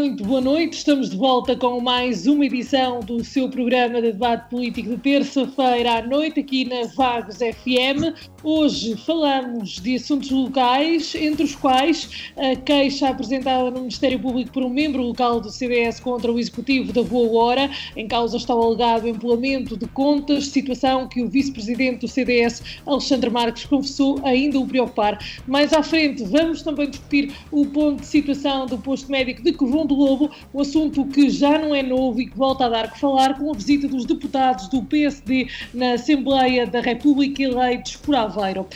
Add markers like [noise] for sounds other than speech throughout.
Muito boa noite. Estamos de volta com mais uma edição do seu programa de debate político de terça-feira à noite, aqui na Vagos FM. Hoje falamos de assuntos locais, entre os quais a queixa apresentada no Ministério Público por um membro local do CDS contra o Executivo da Boa Hora. Em causa está o alegado empolamento de contas, situação que o vice-presidente do CDS, Alexandre Marques, confessou ainda o preocupar. Mais à frente, vamos também discutir o ponto de situação do posto médico de Covon do Lobo, um assunto que já não é novo e que volta a dar que falar com a visita dos deputados do PSD na Assembleia da República eleitos por Aveiro.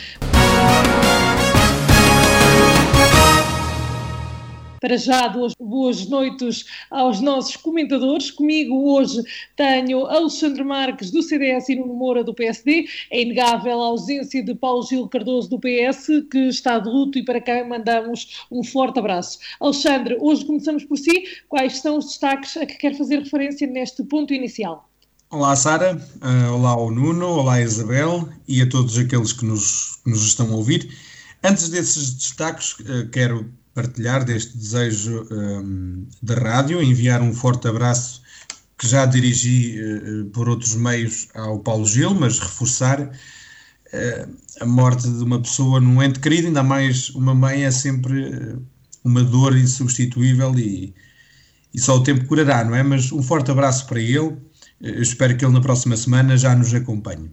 Para já, duas boas noites aos nossos comentadores. Comigo hoje tenho Alexandre Marques, do CDS, e Nuno Moura, do PSD. É inegável a ausência de Paulo Gil Cardoso, do PS, que está de luto e para quem mandamos um forte abraço. Alexandre, hoje começamos por si. Quais são os destaques a que quer fazer referência neste ponto inicial? Olá, Sara. Uh, olá ao Nuno. Olá, Isabel. E a todos aqueles que nos, nos estão a ouvir. Antes desses destaques, uh, quero partilhar deste desejo um, da rádio, enviar um forte abraço que já dirigi uh, por outros meios ao Paulo Gil, mas reforçar uh, a morte de uma pessoa num ente querido, ainda mais uma mãe é sempre uma dor insubstituível e, e só o tempo curará, não é? Mas um forte abraço para ele, espero que ele na próxima semana já nos acompanhe.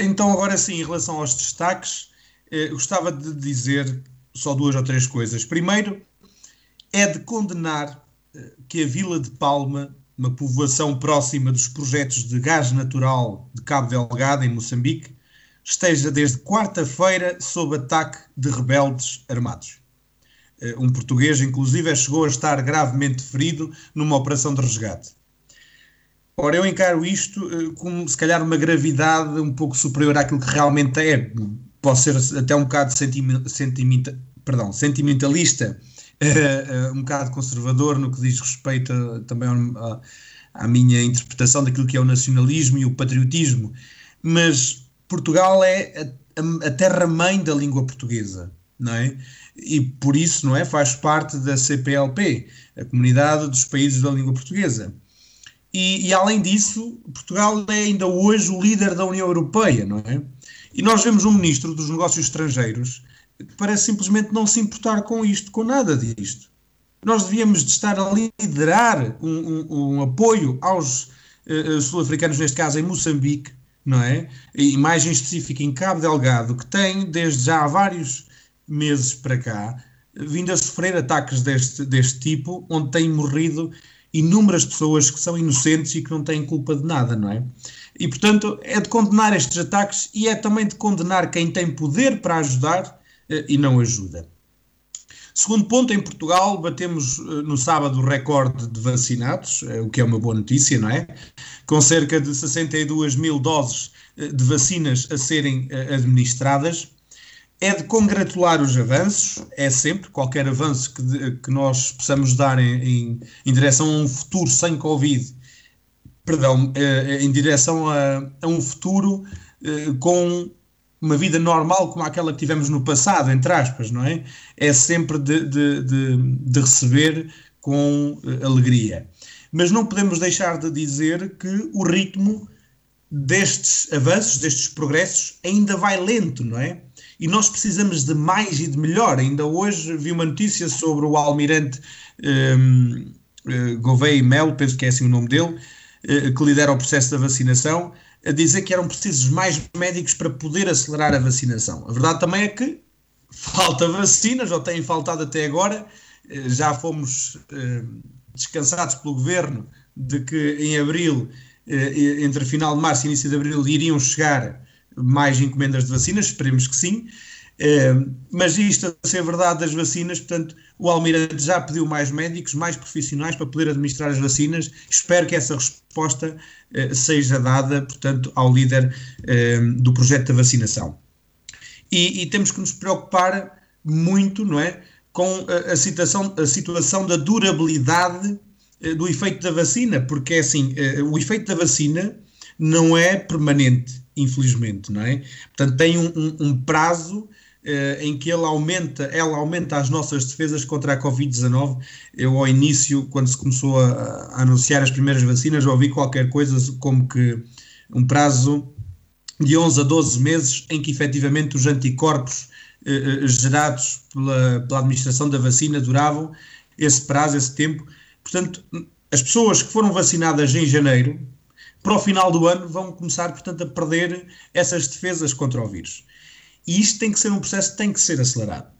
Então, agora sim, em relação aos destaques, gostava de dizer só duas ou três coisas. Primeiro, é de condenar eh, que a Vila de Palma, uma povoação próxima dos projetos de gás natural de Cabo Delgado, em Moçambique, esteja desde quarta-feira sob ataque de rebeldes armados. Eh, um português, inclusive, chegou a estar gravemente ferido numa operação de resgate. Ora, eu encaro isto eh, com, se calhar, uma gravidade um pouco superior àquilo que realmente é posso ser até um bocado sentimenta, perdão, sentimentalista, uh, [laughs] uh, um bocado conservador no que diz respeito a, também à minha interpretação daquilo que é o nacionalismo e o patriotismo, mas Portugal é a, a terra-mãe da língua portuguesa, não é? E por isso, não é? Faz parte da CPLP, a Comunidade dos Países da Língua Portuguesa. E, e, além disso, Portugal é ainda hoje o líder da União Europeia, não é? E nós vemos um ministro dos negócios estrangeiros que parece simplesmente não se importar com isto, com nada disto. Nós devíamos de estar a liderar um, um, um apoio aos uh, sul-africanos, neste caso em Moçambique, não é? E mais em específico em Cabo Delgado, que tem desde já há vários meses para cá vindo a sofrer ataques deste, deste tipo, onde têm morrido inúmeras pessoas que são inocentes e que não têm culpa de nada, não é? E, portanto, é de condenar estes ataques e é também de condenar quem tem poder para ajudar eh, e não ajuda. Segundo ponto, em Portugal batemos eh, no sábado o recorde de vacinados, eh, o que é uma boa notícia, não é? Com cerca de 62 mil doses de vacinas a serem administradas. É de congratular os avanços, é sempre, qualquer avanço que, que nós possamos dar em, em, em direção a um futuro sem Covid perdão, eh, eh, em direção a, a um futuro eh, com uma vida normal como aquela que tivemos no passado, entre aspas, não é? É sempre de, de, de, de receber com alegria. Mas não podemos deixar de dizer que o ritmo destes avanços, destes progressos, ainda vai lento, não é? E nós precisamos de mais e de melhor. Ainda hoje vi uma notícia sobre o almirante um, uh, Gouveia Melo, penso que é assim o nome dele, que lidera o processo da vacinação, a dizer que eram precisos mais médicos para poder acelerar a vacinação. A verdade também é que [laughs] falta vacinas, ou têm faltado até agora. Eh, já fomos eh, descansados pelo governo de que em abril, entre final de março e início de abril, iriam chegar mais encomendas de vacinas, esperemos que sim. Mas isto a ser verdade das vacinas, portanto, o Almirante já pediu mais médicos, mais profissionais para poder administrar as vacinas. Espero que essa resposta seja dada, portanto, ao líder do projeto da vacinação. E, e, temos que nos preocupar muito, não é, com a, a, situação, a situação da durabilidade do efeito da vacina, porque é assim, o efeito da vacina não é permanente, infelizmente, não é? Portanto, tem um, um, um prazo eh, em que ele aumenta, ela aumenta as nossas defesas contra a Covid-19. Eu, ao início, quando se começou a, a, anunciar as primeiras vacinas, ouvi qualquer coisa como que um prazo de 11 a 12 meses em que efetivamente os anticorpos eh, eh, gerados pela, pela administração da vacina duravam esse prazo, esse tempo. Portanto, as pessoas que foram vacinadas em janeiro, para o final do ano vão começar, portanto, a perder essas defesas contra o vírus. E isto tem que ser um processo que tem que ser acelerado.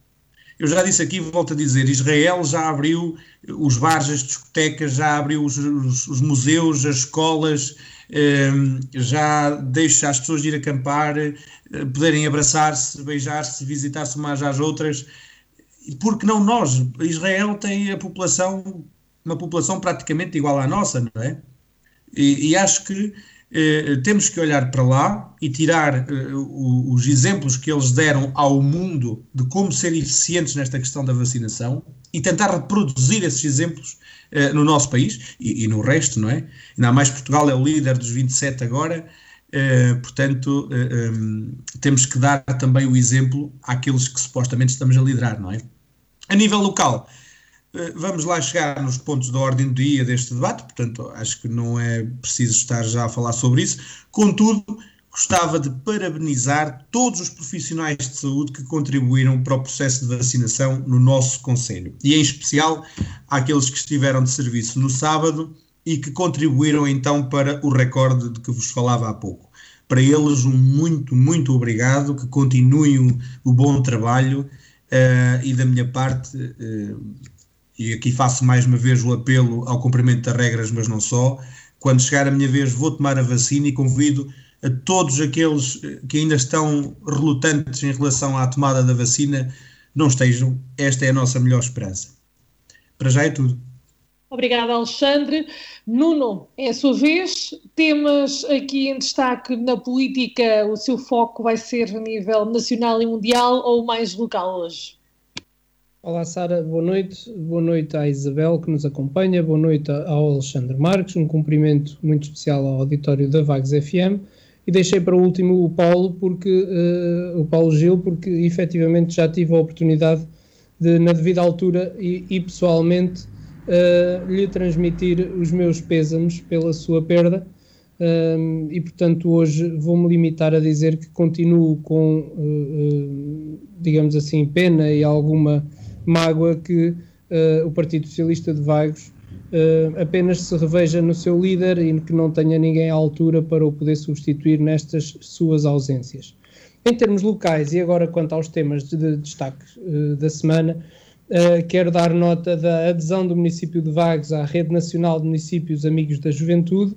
Eu já disse aqui, volto a dizer, Israel já abriu os bares, as discotecas, já abriu os, os, os museus, as escolas, eh, já deixa as pessoas ir acampar, eh, poderem abraçar-se, beijar-se, visitar-se umas às outras. Porque não nós? Israel tem a população, uma população praticamente igual à nossa, não é? E, e acho que temos que olhar para lá e tirar eh, os exemplos que eles deram ao mundo de como ser eficientes nesta questão da vacinação e tentar reproduzir esses exemplos eh, no nosso país e, no resto, não é? Ainda mais Portugal é o líder dos 27 agora, eh, portanto, eh, temos que dar também o exemplo àqueles que supostamente estamos a liderar, não é? A nível local, eh, vamos lá chegar nos pontos da ordem do dia deste debate, portanto, acho que não é preciso estar já a falar sobre isso. Contudo, gostava de parabenizar todos os profissionais de saúde que contribuíram para o processo de vacinação no nosso Conselho, e em especial àqueles que estiveram de serviço no sábado e que contribuíram então para o recorde de que vos falava há pouco. Para eles, um muito, muito obrigado, que continuem o, o bom trabalho uh, e da minha parte. Uh, e aqui faço mais uma vez o apelo ao cumprimento das regras, mas não só. Quando chegar a minha vez, vou tomar a vacina e convido a todos aqueles eh, que ainda estão relutantes em relação à tomada da vacina, não estejam. Esta é a nossa melhor esperança. Para já é tudo. Obrigada, Alexandre. Nuno, é a sua vez. Temas aqui em destaque na política, o seu foco vai ser a nível nacional e mundial ou mais local hoje? Olá Sara, boa noite. Boa noite à Isabel que nos acompanha, boa noite ao Alexandre Marques, um cumprimento muito especial ao auditório da Vagos FM e deixei para o último o Paulo, porque, uh, o Paulo Gil, porque efetivamente já tive a oportunidade de, na devida altura e, e pessoalmente, uh, lhe transmitir os meus pêsames pela sua perda. Um, e portanto hoje vou-me limitar a dizer que continuo com, uh, digamos assim, pena e alguma mágoa que uh, o Partido Socialista de Vagos uh, apenas se reveja no seu líder e que não tenha ninguém à altura para o poder substituir nestas suas ausências. Em termos locais, e agora quanto aos temas de, de destaque uh, da semana, quero dar nota da adesão do município de Vagos à Rede Nacional de Municípios Amigos da Juventude,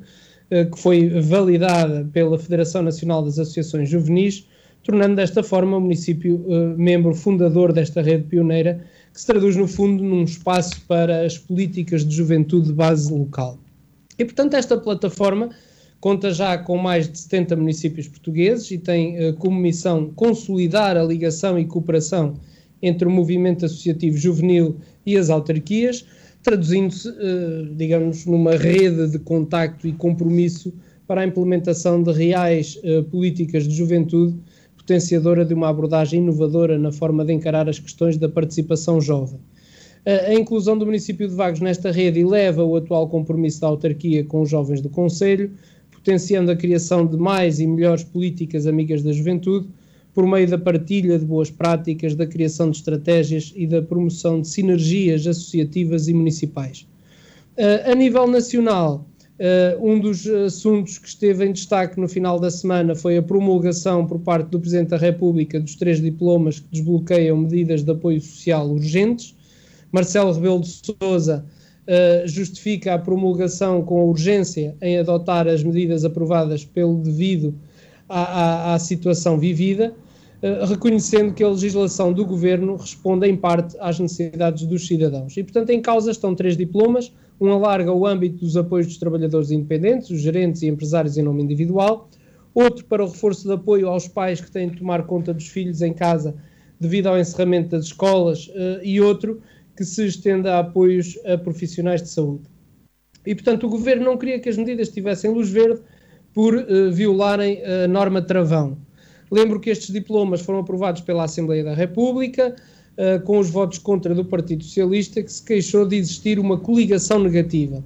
que foi validada pela Federação Nacional das Associações Juvenis, tornando desta forma o município membro fundador desta rede pioneira que se traduz, no fundo, num espaço para as políticas de juventude de base local. E, portanto, esta plataforma conta já com mais de 70 municípios portugueses e tem uh, como missão consolidar a ligação e cooperação entre o movimento associativo juvenil e as autarquias, traduzindo-se, uh, digamos, numa rede de contacto e compromisso para a implementação de reais uh, políticas de juventude potenciadora de uma abordagem inovadora na forma de encarar as questões da participação jovem. A inclusão do município de Vagos nesta rede eleva o atual compromisso da autarquia com os jovens do Conselho, potenciando a criação de mais e melhores políticas amigas da juventude, por meio da partilha de boas práticas, da criação de estratégias e da promoção de sinergias associativas e municipais. A nível nacional, Uh, um dos assuntos que esteve em destaque no final da semana foi a promulgação por parte do Presidente da República dos três diplomas que desbloqueiam medidas de apoio social urgentes. Marcelo Rebelo de Sousa uh, justifica a promulgação com a urgência em adotar as medidas aprovadas pelo devido à, à, à situação vivida. uh, reconhecendo que a legislação do governo responde em parte às necessidades dos cidadãos. E, portanto, em causa estão três diplomas. Um alarga o âmbito dos apoios dos trabalhadores independentes, os gerentes e empresários em nome individual. Outro para o reforço de apoio aos pais que têm de tomar conta dos filhos em casa devido ao encerramento das escolas. Uh, e outro que se estenda a apoios a profissionais de saúde. E, portanto, o governo não queria que as medidas tivessem luz verde por uh, violarem a norma travão. Lembro que estes diplomas foram aprovados pela Assembleia da República, uh, com os votos contra do Partido Socialista, que se queixou de existir uma coligação negativa.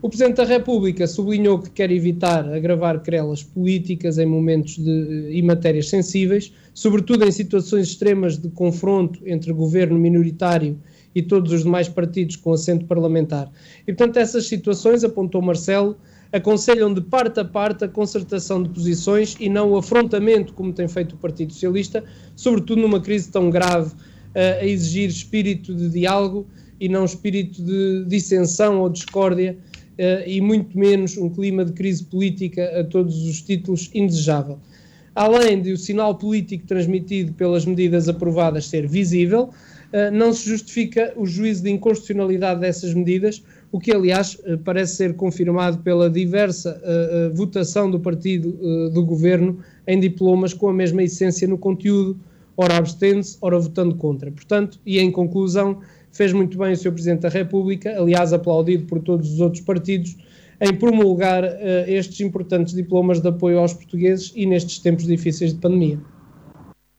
O Presidente da República sublinhou que quer evitar agravar querelas políticas em momentos de, e matérias sensíveis, sobretudo em situações extremas de confronto entre governo minoritário e todos os demais partidos com assento parlamentar. E, portanto, essas situações, apontou Marcelo, aconselham de parte a parte a concertação de posições e não o afrontamento, como tem feito o Partido Socialista, sobretudo numa crise tão grave, a exigir espírito de diálogo e não espírito de dissensão ou discórdia, e muito menos um clima de crise política a todos os títulos indesejável. Além de o sinal político transmitido pelas medidas aprovadas ser visível, não se justifica o juízo de inconstitucionalidade dessas medidas, o que, aliás, parece ser confirmado pela diversa votação do partido do governo em diplomas com a mesma essência no conteúdo, ora abstendo-se, ora votando contra. Portanto, e em conclusão, fez muito bem o Sr. Presidente da República, aliás, aplaudido por todos os outros partidos, em promulgar estes importantes diplomas de apoio aos portugueses e nestes tempos difíceis de pandemia.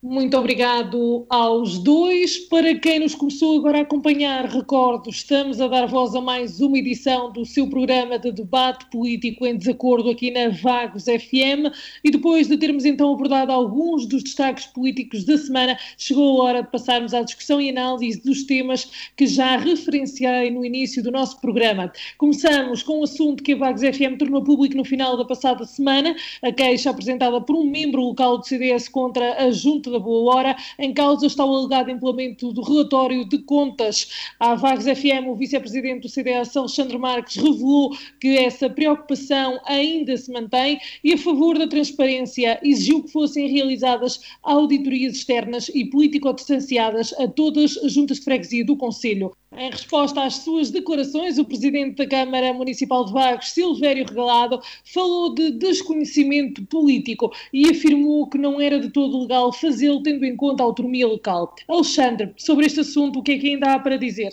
Muito obrigado aos dois. Para quem nos começou agora a acompanhar, recordo, estamos a dar voz a mais uma edição do seu programa de debate político em desacordo aqui na Vagos FM. E depois de termos então abordado alguns dos destaques políticos da semana, chegou a hora de passarmos à discussão e análise dos temas que já referenciei no início do nosso programa. Começamos com o um assunto que a Vagos FM tornou público no final da passada semana, a queixa apresentada por um membro local do CDS contra a Junta da Boa Hora. Em causa está o alegado implemento do relatório de contas. À Vagos FM, o vice-presidente do CDS, Alexandre Marques, revelou que essa preocupação ainda se mantém e, a favor da transparência, exigiu que fossem realizadas auditorias externas e político-distanciadas a todas as juntas de freguesia do Conselho. Em resposta às suas declarações, o presidente da Câmara Municipal de Vagos, Silvério Regalado, falou de desconhecimento político e afirmou que não era de todo legal fazê-lo tendo em conta a autonomia local. Alexandre, sobre este assunto, o que é que ainda há para dizer?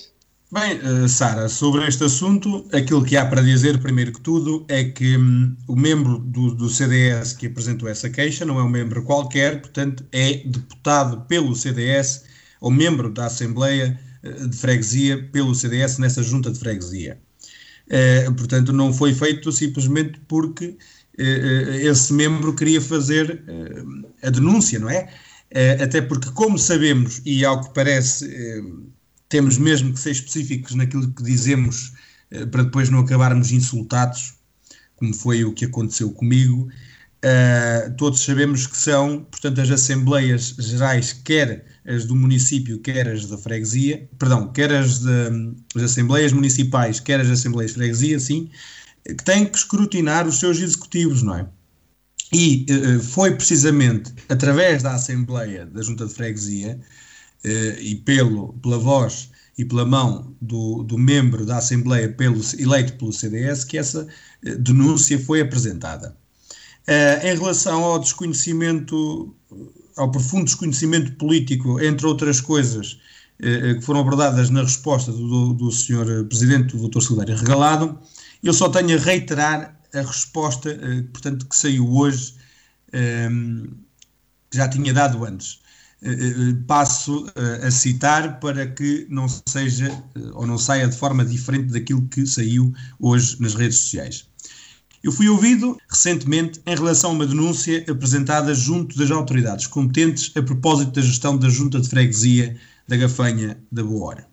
Bem, uh, Sara, sobre este assunto, aquilo que há para dizer, primeiro que tudo, é que um, o membro do, do, CDS que apresentou essa queixa não é um membro qualquer, portanto, é deputado pelo CDS ou membro da Assembleia de freguesia pelo CDS nessa junta de freguesia. Uh, portanto, não foi feito simplesmente porque uh, esse membro queria fazer uh, a denúncia, não é? Até porque, como sabemos, e ao que parece, temos mesmo que ser específicos naquilo que dizemos para depois não acabarmos insultados, como foi o que aconteceu comigo. todos sabemos que são, portanto, as Assembleias Gerais, quer as do município, quer as da freguesia, perdão, quer as das assembleias municipais, quer as assembleias de freguesia, sim, que têm que escrutinar os seus executivos, não é? E uh, foi precisamente através da Assembleia da Junta de Freguesia uh, e pelo, pela voz e pela mão do, do membro da Assembleia pelo, eleito pelo CDS que essa denúncia foi apresentada. em relação ao desconhecimento ao profundo desconhecimento político, entre outras coisas, que foram abordadas na resposta do, do Sr. Presidente, do Dr. Silvério Regalado, eu só tenho a reiterar a resposta, eh, portanto, que saiu hoje, que já tinha dado antes. Passo a citar para que não seja ou não saia de forma diferente daquilo que saiu hoje nas redes sociais. Eu fui ouvido recentemente em relação a uma denúncia apresentada junto das autoridades competentes a propósito da gestão da junta de freguesia da Gafanha da Boa Hora.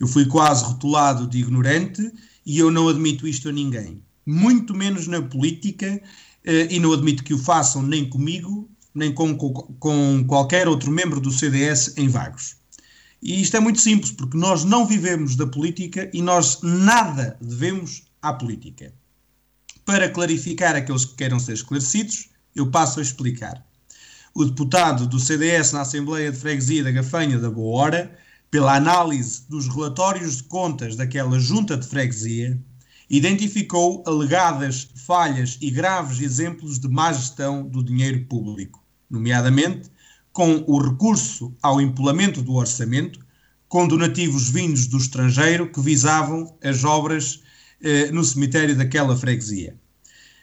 Eu fui quase rotulado de ignorante e eu não admito isto a ninguém, muito menos na política, eh, e não admito que o façam nem comigo, nem com, com qualquer outro membro do CDS em Vagos. E isto é muito simples, porque nós não vivemos da política e nós nada devemos à política. Para clarificar aqueles que queiram ser esclarecidos, eu passo a explicar. o deputado do CDS na Assembleia de Freguesia da Gafanha da Boa Hora, pela análise dos relatórios de contas daquela junta de freguesia, identificou alegadas falhas e graves exemplos de má gestão do dinheiro público, nomeadamente com o recurso ao empolamento do orçamento, com donativos vindos do estrangeiro que visavam as obras eh, no cemitério daquela freguesia.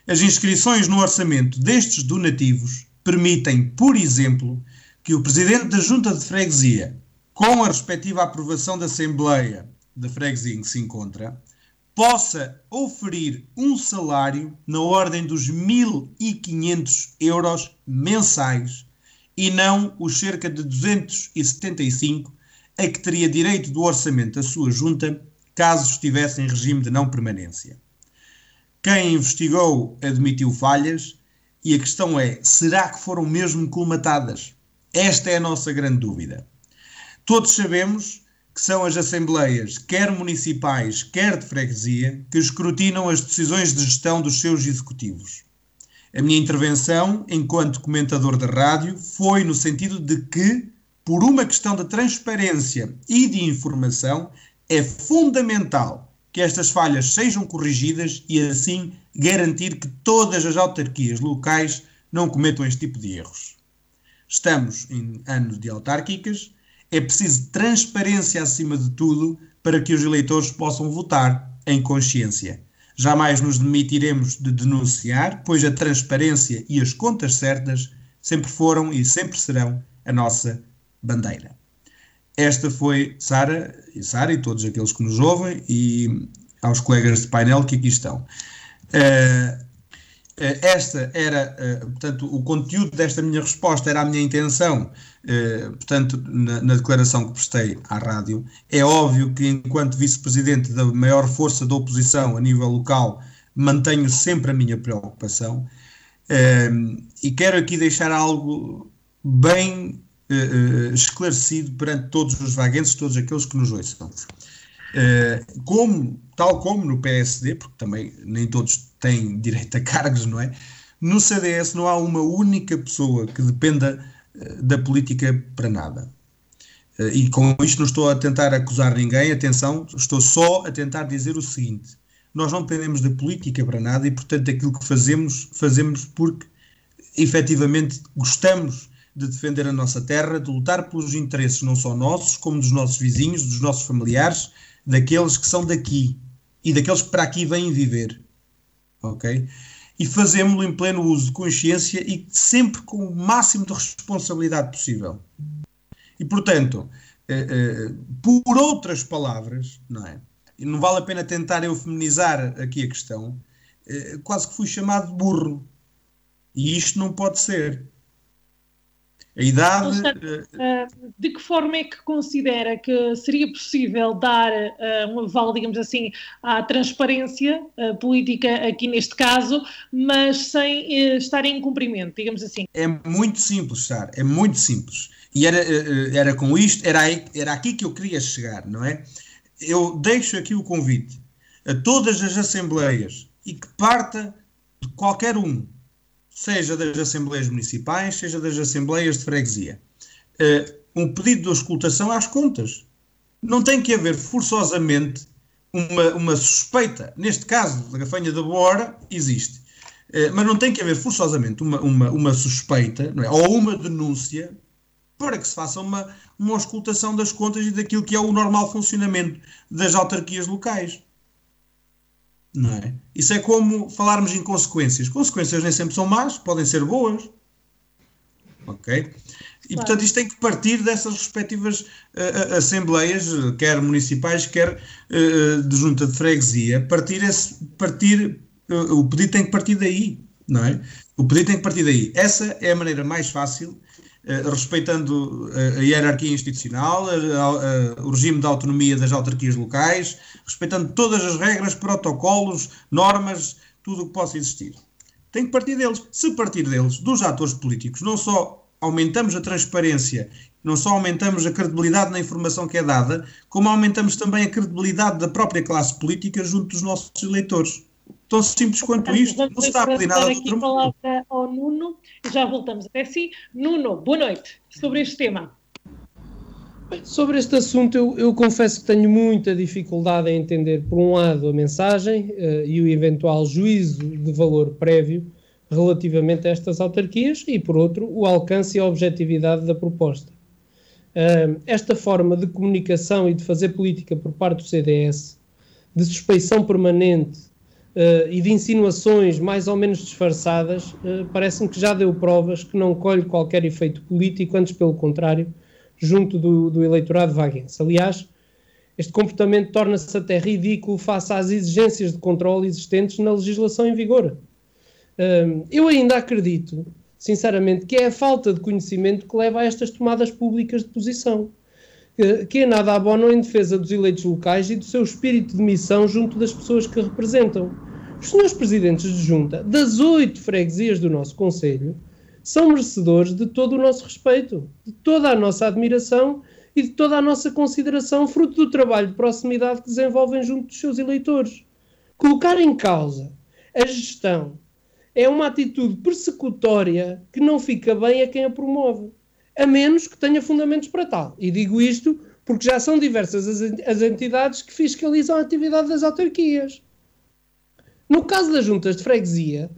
As inscrições no orçamento destes donativos permitem, por exemplo, que o presidente da junta de freguesia, com a respectiva aprovação da Assembleia da freguesia em que se encontra, possa oferir um salário na ordem dos 1.500 euros mensais e não os cerca de 275 a que teria direito do orçamento da sua junta caso estivesse em regime de não permanência. Quem investigou admitiu falhas e a questão é: será que foram mesmo colmatadas? Esta é a nossa grande dúvida. Todos sabemos que são as assembleias, quer municipais, quer de freguesia, que escrutinam as decisões de gestão dos seus executivos. A minha intervenção, enquanto comentador da rádio, foi no sentido de que, por uma questão de transparência e de informação, é fundamental que estas falhas sejam corrigidas e, assim, garantir que todas as autarquias locais não cometam este tipo de erros. Estamos em anos de autárquicas é preciso transparência acima de tudo para que os eleitores possam votar em consciência. Jamais nos demitiremos de denunciar, pois a transparência e as contas certas sempre foram e sempre serão a nossa bandeira. Esta foi Sara e Sara e todos aqueles que nos ouvem e aos colegas de painel que aqui estão. Uh, esta era, eh, portanto, o conteúdo desta minha resposta era a minha intenção, eh, portanto, na, na declaração que prestei à rádio. É óbvio que, enquanto vice-presidente da maior força da oposição a nível local, mantenho sempre a minha preocupação. E quero aqui deixar algo bem esclarecido perante todos os vaguenses, todos aqueles que nos ouçam. Como, tal como no PSD, porque também nem todos têm direito a cargos, não é? No CDS não há uma única pessoa que dependa eh, da política para nada. Eh, e com isto não estou a tentar acusar ninguém, atenção, estou só a tentar dizer o seguinte: nós não dependemos da política para nada e, portanto, aquilo que fazemos, fazemos porque efetivamente gostamos de defender a nossa terra, de lutar pelos interesses não só nossos, como dos nossos vizinhos, dos nossos familiares, daqueles que são daqui e daqueles que para aqui vêm viver ok? E fazemos-lo em pleno uso de consciência e sempre com o máximo de responsabilidade possível. E, portanto, eh, eh, por outras palavras, não é? E não vale a pena tentar eu feminizar aqui a questão, eh, quase que fui chamado de burro. E isto não pode ser. A idade. Eh, de que forma é que considera que seria possível dar uh, um aval, digamos assim, à transparência política aqui neste caso, mas sem estar em cumprimento, digamos assim? É muito simples, Sara, é muito simples. E era, era com isto, era, era aqui que eu queria chegar, não é? Eu deixo aqui o convite a todas as assembleias e que parta de qualquer um seja das Assembleias Municipais, seja das Assembleias de Freguesia. Uh, um pedido de auscultação às contas. Não tem que haver forçosamente uma, uma suspeita. Neste caso, da gafanha da Bora, existe. Uh, mas não tem que haver forçosamente uma, uma, uma suspeita é? ou uma denúncia para que se faça uma, uma auscultação das contas e daquilo que é o normal funcionamento das autarquias locais. Não é? Isso é como falarmos em consequências. Consequências nem sempre são más, podem ser boas. Ok? E claro. portanto isto tem que partir dessas respectivas uh, assembleias, quer municipais, quer uh, de junta de freguesia. Partir, esse, partir uh, o pedido tem que partir daí, não é? O pedido tem que partir daí. Essa é a maneira mais fácil respeitando eh, a hierarquia institucional, o regime de autonomia das autarquias locais, respeitando todas as regras, protocolos, normas, tudo o que possa existir. Tem que partir deles. Se partir deles, dos atores políticos, não só aumentamos a transparência, não só aumentamos a credibilidade na informação que é dada, como aumentamos também a credibilidade da própria classe política junto dos nossos eleitores. Tão simples quanto isto. Não se está a pedir nada aqui a palavra ao Nuno e já voltamos até si. Nuno, boa noite sobre este tema. Bem, sobre este assunto, eu, eu, confesso que tenho muita dificuldade em entender, por um lado, a mensagem uh, e o eventual juízo de valor prévio relativamente a estas autarquias e, por outro, o alcance e a objetividade da proposta. Uh, esta forma de comunicação e de fazer política por parte do CDS, de suspeição permanente uh, e de insinuações mais ou menos disfarçadas, uh, parece-me que já deu provas que não colhe qualquer efeito político, antes pelo contrário, junto do, do eleitorado vaguense. Aliás, este comportamento torna-se até ridículo face às exigências de controle existentes na legislação em vigor. Uh, eu ainda acredito, sinceramente, que é a falta de conhecimento que leva a estas tomadas públicas de posição que é nada abono em defesa dos eleitos locais e do seu espírito de missão junto das pessoas que representam. Os senhores presidentes de junta das oito freguesias do nosso Conselho são merecedores de todo o nosso respeito, de toda a nossa admiração e de toda a nossa consideração, fruto do trabalho de proximidade que desenvolvem junto dos seus eleitores. Colocar em causa a gestão é uma atitude persecutória que não fica bem a quem a promove a menos que tenha fundamentos para tal. E digo isto porque já são diversas as entidades que fiscalizam a atividade das autarquias. No caso das juntas de freguesia,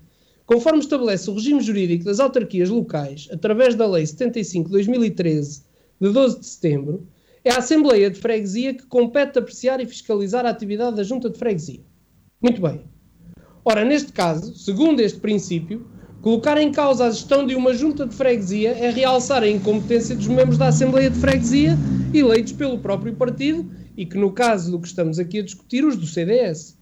conforme estabelece o regime jurídico das autarquias locais, através da Lei 75-2013, de 12 de setembro, é a Assembleia de Freguesia que compete apreciar e fiscalizar a atividade da junta de freguesia. Muito bem. Ora, neste caso, segundo este princípio, Colocar em causa a gestão de uma junta de freguesia é realçar a incompetência dos membros da Assembleia de Freguesia eleitos pelo próprio partido e que, no caso do que estamos aqui a discutir, os do CDS.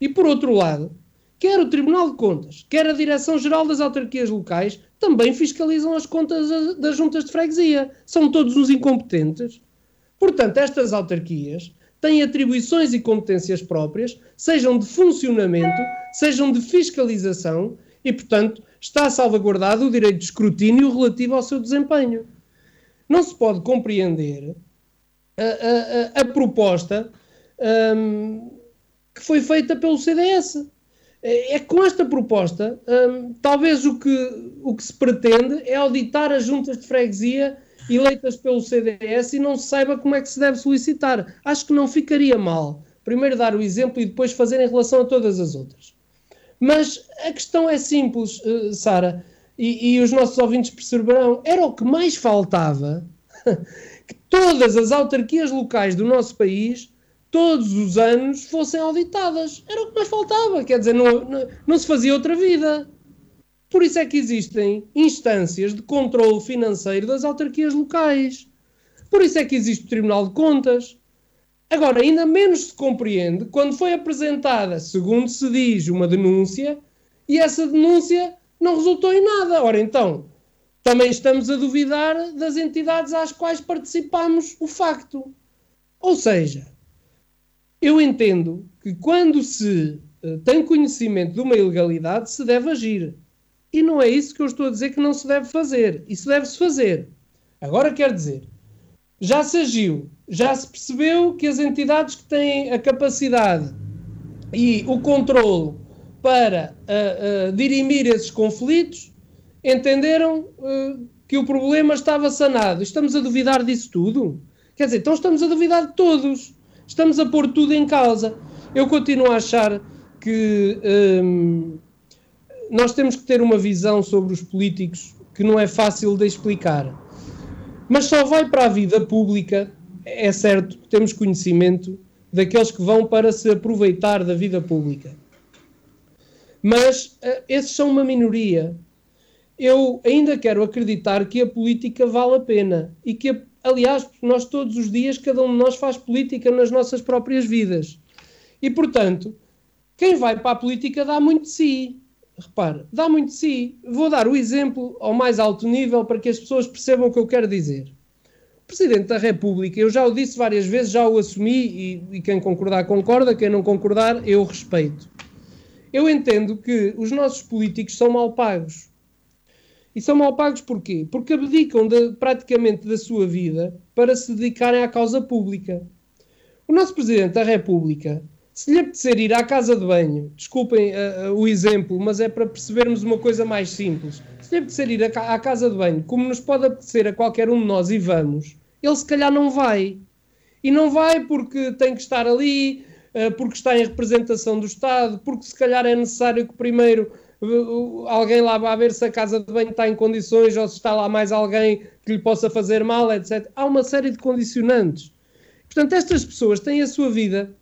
E por outro lado, quer o Tribunal de Contas, quer a Direção-Geral das Autarquias Locais também fiscalizam as contas das juntas de freguesia. São todos uns incompetentes. Portanto, estas autarquias têm atribuições e competências próprias, sejam de funcionamento, sejam de fiscalização e, portanto, está salvaguardado o direito de escrutínio relativo ao seu desempenho. Não se pode compreender a, a, a, proposta um, que foi feita pelo CDS. É, é com esta proposta, um, talvez o que, o que se pretende é auditar as juntas de freguesia eleitas pelo CDS e não se saiba como é que se deve solicitar. Acho que não ficaria mal primeiro dar o exemplo e depois fazer em relação a todas as outras. Mas a questão é simples, uh, Sara, e, e, os nossos ouvintes perceberão: era o que mais faltava [laughs] que todas as autarquias locais do nosso país, todos os anos, fossem auditadas. Era o que mais faltava, quer dizer, não, não, não se fazia outra vida. Por isso é que existem instâncias de controle financeiro das autarquias locais. Por isso é que existe o Tribunal de Contas. Agora, ainda menos se compreende quando foi apresentada, segundo se diz, uma denúncia e essa denúncia não resultou em nada. Ora, então, também estamos a duvidar das entidades às quais participamos o facto. Ou seja, eu entendo que quando se uh, tem conhecimento de uma ilegalidade, se deve agir. E não é isso que eu estou a dizer que não se deve fazer. Isso deve-se fazer. Agora quer dizer, já se agiu, já se percebeu que as entidades que têm a capacidade e o controle para uh, uh, dirimir esses conflitos entenderam uh, que o problema estava sanado. Estamos a duvidar disso tudo? Quer dizer, então estamos a duvidar de todos. Estamos a pôr tudo em causa. Eu continuo a achar que um, nós temos que ter uma visão sobre os políticos que não é fácil de explicar. Mas só vai para a vida pública é certo temos conhecimento daqueles que vão para se aproveitar da vida pública. Mas uh, esses são uma minoria. Eu ainda quero acreditar que a política vale a pena e que, aliás, nós todos os dias, cada um de nós faz política nas nossas próprias vidas. E, portanto, quem vai para a política dá muito de si. Repare, dá muito de si. Vou dar o exemplo ao mais alto nível para que as pessoas percebam o que eu quero dizer. Presidente da República, eu já o disse várias vezes, já o assumi e, e, quem concordar concorda, quem não concordar eu respeito. Eu entendo que os nossos políticos são mal pagos. E são mal pagos porquê? Porque abdicam de, praticamente da sua vida para se dedicarem à causa pública. O nosso Presidente da República Se lhe apetecer ir à casa de banho, desculpem uh, o exemplo, mas é para percebermos uma coisa mais simples. Se lhe apetecer ir à, à casa de banho, como nos pode apetecer a qualquer um de nós e vamos, ele se calhar não vai. E não vai porque tem que estar ali, uh, porque está em representação do Estado, porque se calhar é necessário que primeiro alguém lá vá ver se a casa de banho está em condições ou se está lá mais alguém que lhe possa fazer mal, etc. Há uma série de condicionantes. Portanto, estas pessoas têm a sua vida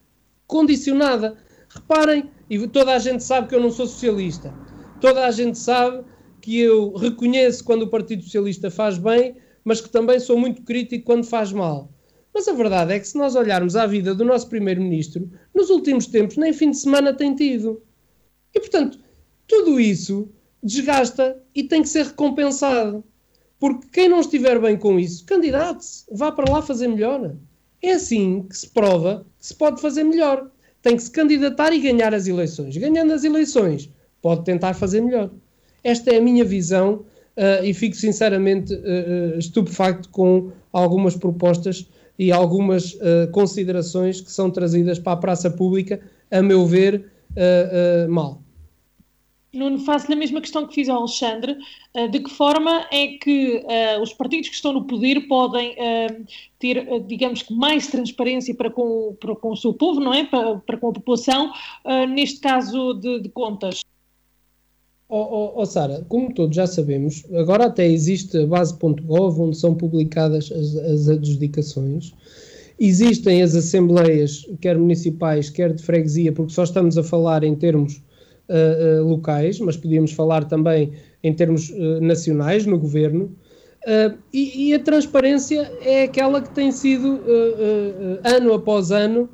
condicionada. Reparem, e toda a gente sabe que eu não sou socialista, toda a gente sabe que eu reconheço quando o Partido Socialista faz bem, mas que também sou muito crítico quando faz mal. Mas a verdade é que se nós olharmos à vida do nosso Primeiro-Ministro, nos últimos tempos nem fim de semana tem tido. E portanto, tudo isso desgasta e tem que ser recompensado. Porque quem não estiver bem com isso, candidate-se, vá para lá fazer melhor. É assim que se prova que se pode fazer melhor. Tem que se candidatar e ganhar as eleições. Ganhando as eleições, pode tentar fazer melhor. Esta é a minha visão uh, e fico sinceramente uh, estupefacto com algumas propostas e algumas uh, considerações que são trazidas para a praça pública, a meu ver, mal. Nuno, faço-lhe a mesma questão que fiz ao Alexandre. Uh, de que forma é que uh, os partidos que estão no poder podem uh, ter, digamos que, mais transparência para com, para com o seu povo, não é? Para, para com a população, neste caso de, de contas? Oh, oh, oh Sara, como todos já sabemos, agora até existe a base.gov onde são publicadas as, as adjudicações. Existem as assembleias, quer municipais, quer de freguesia, porque só estamos a falar em termos uh, locais, mas podíamos falar também em termos uh, nacionais, no governo. E, e, a transparência é aquela que tem sido, ano após ano,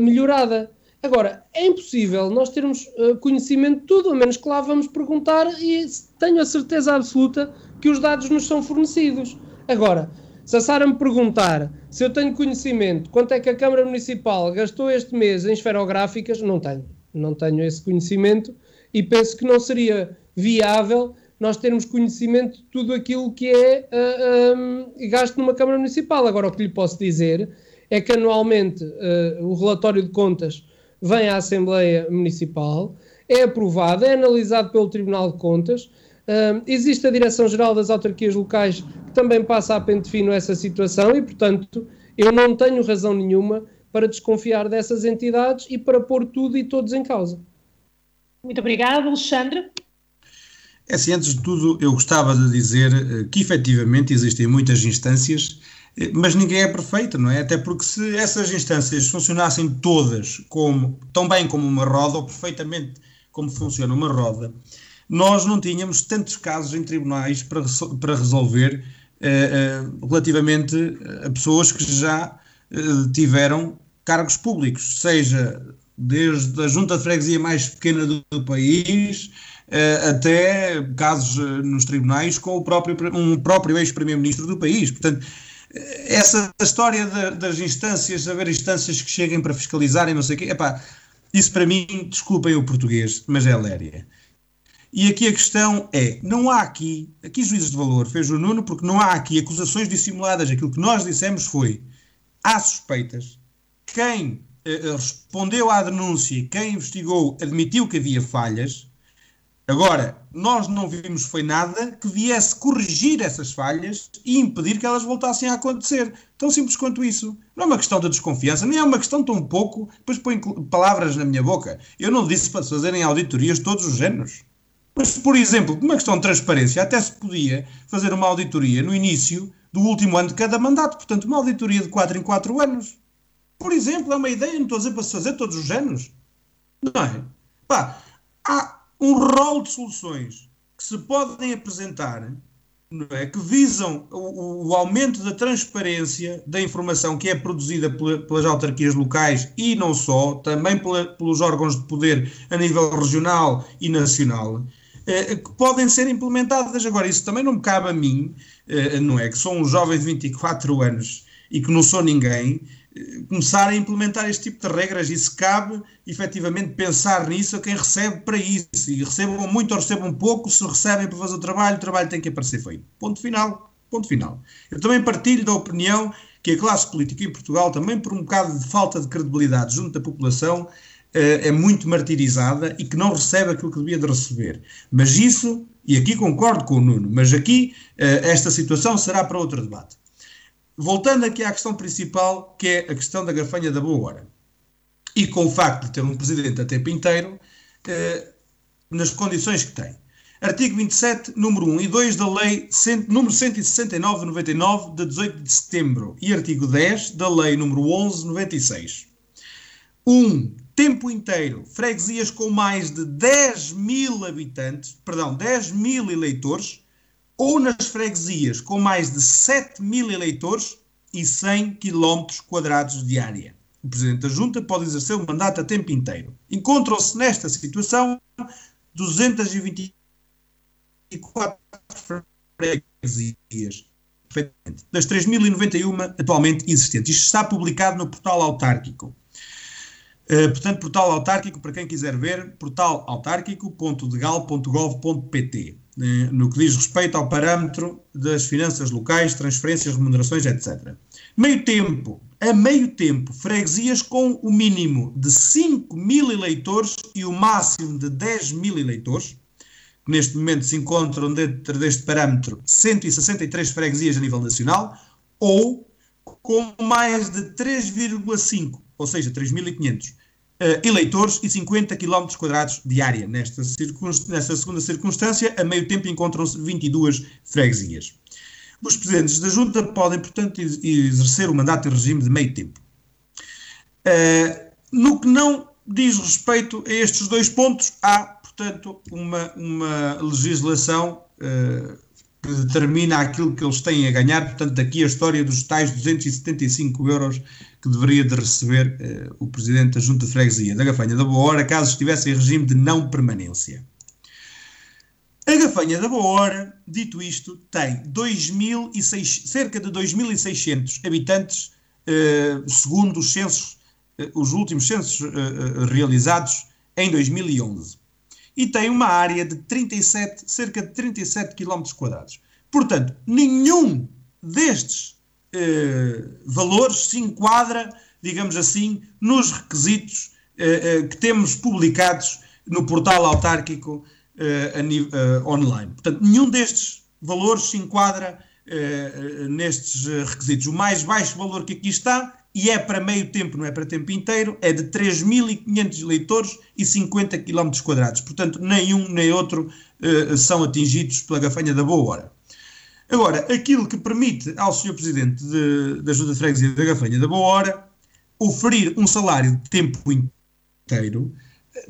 melhorada. Agora, é impossível nós termos conhecimento de tudo, a menos que lá vamos perguntar e tenho a certeza absoluta que os dados nos são fornecidos. Agora, se a Sara me perguntar se eu tenho conhecimento quanto é que a Câmara Municipal gastou este mês em esferográficas, não tenho não tenho esse conhecimento e penso que não seria viável nós termos conhecimento de tudo aquilo que é uh, um, gasto numa Câmara Municipal. Agora, o que lhe posso dizer é que anualmente uh, o relatório de contas vem à Assembleia Municipal, é aprovado, é analisado pelo Tribunal de Contas. Existe a Direção-Geral das Autarquias Locais que também passa a pente fino essa situação e, portanto, eu não tenho razão nenhuma para desconfiar dessas entidades e para pôr tudo e todos em causa. Muito obrigado, Alexandre. É assim, antes de tudo, eu gostava de dizer eh, que efetivamente existem muitas instâncias, eh, mas ninguém é perfeito, não é? Até porque se essas instâncias funcionassem todas como, tão bem como uma roda, ou perfeitamente como funciona uma roda, nós não tínhamos tantos casos em tribunais para, para resolver eh, eh, relativamente a pessoas que já eh, tiveram cargos públicos, seja desde a junta de freguesia mais pequena do, do país uh, até casos uh, nos tribunais com o próprio, um próprio ex-primeiro-ministro do país. Portanto, essa história de, das instâncias, haver instâncias que cheguem para fiscalizarem, não sei o quê, epá, isso para mim, desculpem o português, mas é léria. E aqui a questão é: não há aqui, aqui juízes de valor, fez o Nuno, porque não há aqui acusações dissimuladas. Aquilo que nós dissemos foi: há suspeitas, quem eh, eh, respondeu à denúncia, quem investigou, admitiu que havia falhas. Agora, nós não vimos foi nada que viesse corrigir essas falhas e impedir que elas voltassem a acontecer. Tão simples quanto isso. Não é uma questão de desconfiança, nem é uma questão tão pouco, depois põe palavras na minha boca. Eu não disse para fazerem auditorias todos os géneros. Mas, por exemplo, uma questão de transparência, até se podia fazer uma auditoria no início do último ano de cada mandato. Portanto, uma auditoria de 4 em 4 anos. Por exemplo, é uma ideia, não estou a dizer para se fazer todos os anos. Não é? Pá, há um rol de soluções que se podem apresentar é? que visam o, o aumento da transparência da informação que é produzida pelas autarquias locais e não só, também pela, pelos órgãos de poder a nível regional e nacional, eh, que podem ser implementadas. Agora, isso também não me cabe a mim, eh, não é? Que sou um jovem de 24 anos e que não sou ninguém, começar a implementar este tipo de regras e se cabe efetivamente pensar nisso a quem recebe para isso e recebam muito ou recebam pouco, se recebem para fazer o trabalho, o trabalho tem que aparecer feito. Ponto final. Ponto final. Eu também partilho da opinião que a classe política em Portugal, também por um bocado de falta de credibilidade junto da população, é muito martirizada e que não recebe aquilo que devia de receber. Mas isso, e aqui concordo com o Nuno, mas aqui esta situação será para outro debate. Voltando aqui à questão principal, que é a questão da gafanha da boa hora. E com o facto de ter um presidente a tempo inteiro, nas condições que tem. Artigo 27, número 1 e 2 da Lei número 169 de 99, de 18 de setembro, e artigo 10 da Lei número 11 de 96. 1. Tempo inteiro, freguesias com mais de 10 mil habitantes, perdão, 10 mil eleitores, ou nas freguesias com mais de 7 mil eleitores e 100 km quadrados de área. O Presidente da Junta pode exercer o mandato a tempo inteiro. Encontram-se nesta situação 220 quatro freguesias das 3.091 atualmente existentes. Isto está publicado no portal autárquico. Uh, portanto, portal autárquico, para quem quiser ver, portalautárquico.degal.gov.pt, no que diz respeito ao parâmetro das finanças locais, transferências, remunerações, etc. Meio tempo, a meio tempo, freguesias com o mínimo de 5 mil eleitores e o máximo de 10 mil eleitores, que neste momento se encontram dentro deste parâmetro 163 freguesias a nível nacional, ou com mais de 3,5, ou seja, 3.500 uh, eh, eleitores e 50 km de área. Nesta, nesta segunda circunstância, a meio tempo encontram-se 22 freguesias. Os presidentes da Junta podem, portanto, exercer o mandato em regime de meio tempo. Uh, no que não diz respeito a estes dois pontos, há portanto, uma, uma legislação uh, que determina aquilo que eles têm a ganhar. Portanto, aqui a história dos tais 275 euros que deveria de receber uh, o Presidente da Junta de Freguesia da Gafanha da Boa Hora, caso estivesse em regime de não permanência. A Gafanha da Boa Hora, dito isto, tem 2006, cerca de 2.600 habitantes, uh, segundo os censos, os últimos censos realizados em 2011 e tem uma área de 37, cerca de 37 km quadrados. Portanto, nenhum destes eh, valores se enquadra, digamos assim, nos requisitos eh, eh, que temos publicados no portal autárquico online. Portanto, nenhum destes valores se enquadra nestes requisitos. O mais baixo valor que aqui está e é para meio tempo, não é para tempo inteiro, é de 3.500 eleitores e 50 km quadrados. Portanto, nem um nem outro uh, são atingidos pela gafanha da boa hora. Agora, aquilo que permite ao Sr. Presidente de, da Junta de Freguesia da Gafanha da Boa Hora oferir um salário de tempo inteiro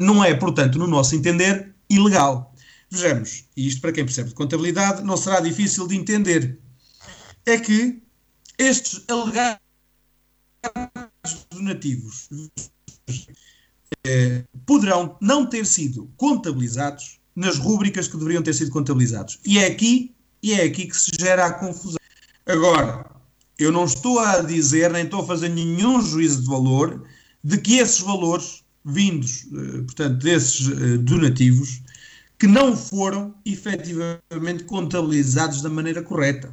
não é, portanto, no nosso entender, ilegal. Vejamos, e isto para quem percebe de contabilidade não será difícil de entender. É que estes alegados donativos eh, poderão não ter sido contabilizados nas rúbricas que deveriam ter sido contabilizados. E é aqui, e é aqui que se gera a confusão. Agora, eu não estou a dizer, nem estou a fazer nenhum juízo de valor de que esses valores vindos, eh, portanto, desses eh, donativos, que não foram efetivamente contabilizados da maneira correta.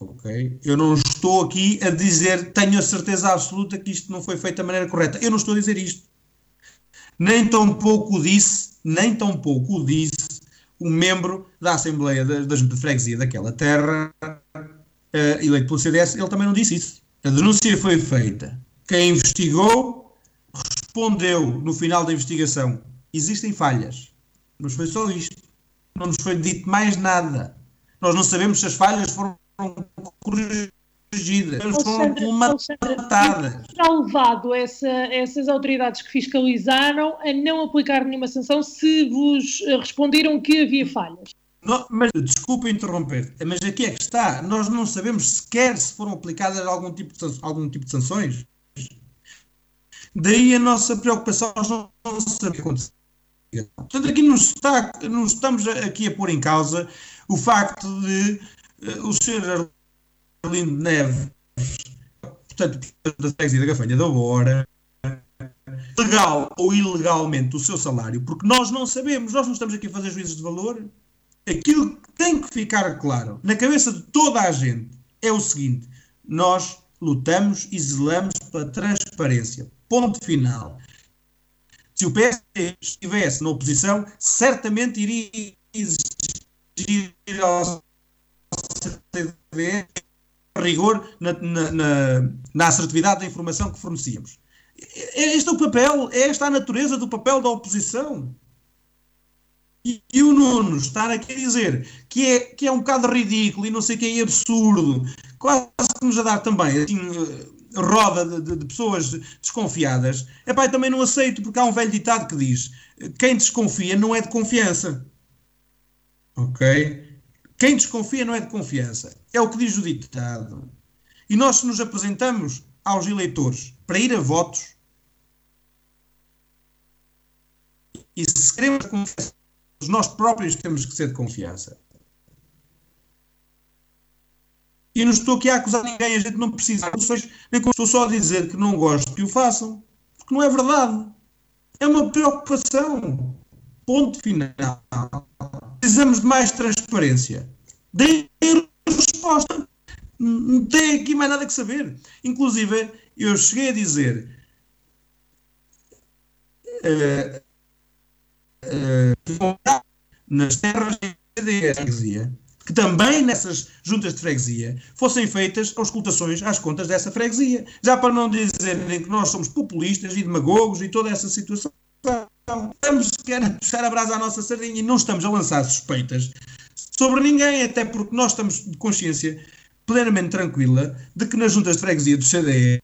Ok? Eu não estou aqui a dizer, tenho a certeza absoluta que isto não foi feito da maneira correta. Eu não estou a dizer isto. Nem tão pouco disse, nem tão pouco disse um membro da Assembleia da, de Freguesia daquela terra, uh, eleito pelo CDS, ele também não disse isso. A denúncia foi feita. Quem investigou respondeu no final da investigação: existem falhas. Mas foi só isto. Não nos foi dito mais nada. Nós não sabemos se as falhas foram corrigidas, foram colmatadas. Está levado essa, essas autoridades que fiscalizaram a não aplicar nenhuma sanção se vos responderam que havia falhas? Não, mas desculpa interromper, mas aqui é que está. Nós não sabemos sequer se foram aplicadas algum tipo de, algum tipo de sanções. Daí a nossa preocupação, nós não, não sabemos o que aconteceu. Portanto, aqui não, está, não estamos aqui a pôr em causa o facto de o senhor Arlindo Neves, portanto, da freguesia da Gafanha da Hora, legal ou ilegalmente o seu salário, porque nós não sabemos, nós não estamos aqui a fazer juízes de valor. Aquilo que tem que ficar claro na cabeça de toda a gente é o seguinte: nós lutamos e zelamos pela transparência. Ponto final. Se o PSD estivesse na oposição, certamente iria exigir ao CTV rigor na, na, na, na assertividade da informação que fornecíamos. Este é o papel, é esta a natureza do papel da oposição. E, e, o Nuno estar aqui a dizer que é, que é um bocado ridículo e não sei que é absurdo, quase que nos a dar também assim, roda de, de, de, pessoas desconfiadas, é pá, também não aceito, porque há um velho ditado que diz: quem desconfia não é de confiança. Ok? Quem desconfia não é de confiança. É o que diz o ditado. E nós, se nos apresentamos aos eleitores para ir a votos, e se queremos confiança, nós próprios temos que ser de confiança. E não estou aqui a acusar ninguém, a gente não precisa de soluções, nem estou só a dizer que não gosto que o façam, porque não é verdade. É uma preocupação. Ponto final. Precisamos de mais transparência. Deem resposta. Não tem aqui mais nada que saber. Inclusive, eu cheguei a dizer uh, uh, nas terras de freguesia que também nessas juntas de freguesia fossem feitas auscultações às contas dessa freguesia. Já para não dizerem que nós somos populistas e demagogos e toda essa situação. Estamos sequer a puxar a brasa à nossa sardinha e não estamos a lançar suspeitas sobre ninguém, até porque nós estamos de consciência plenamente tranquila de que nas juntas de freguesia do CDE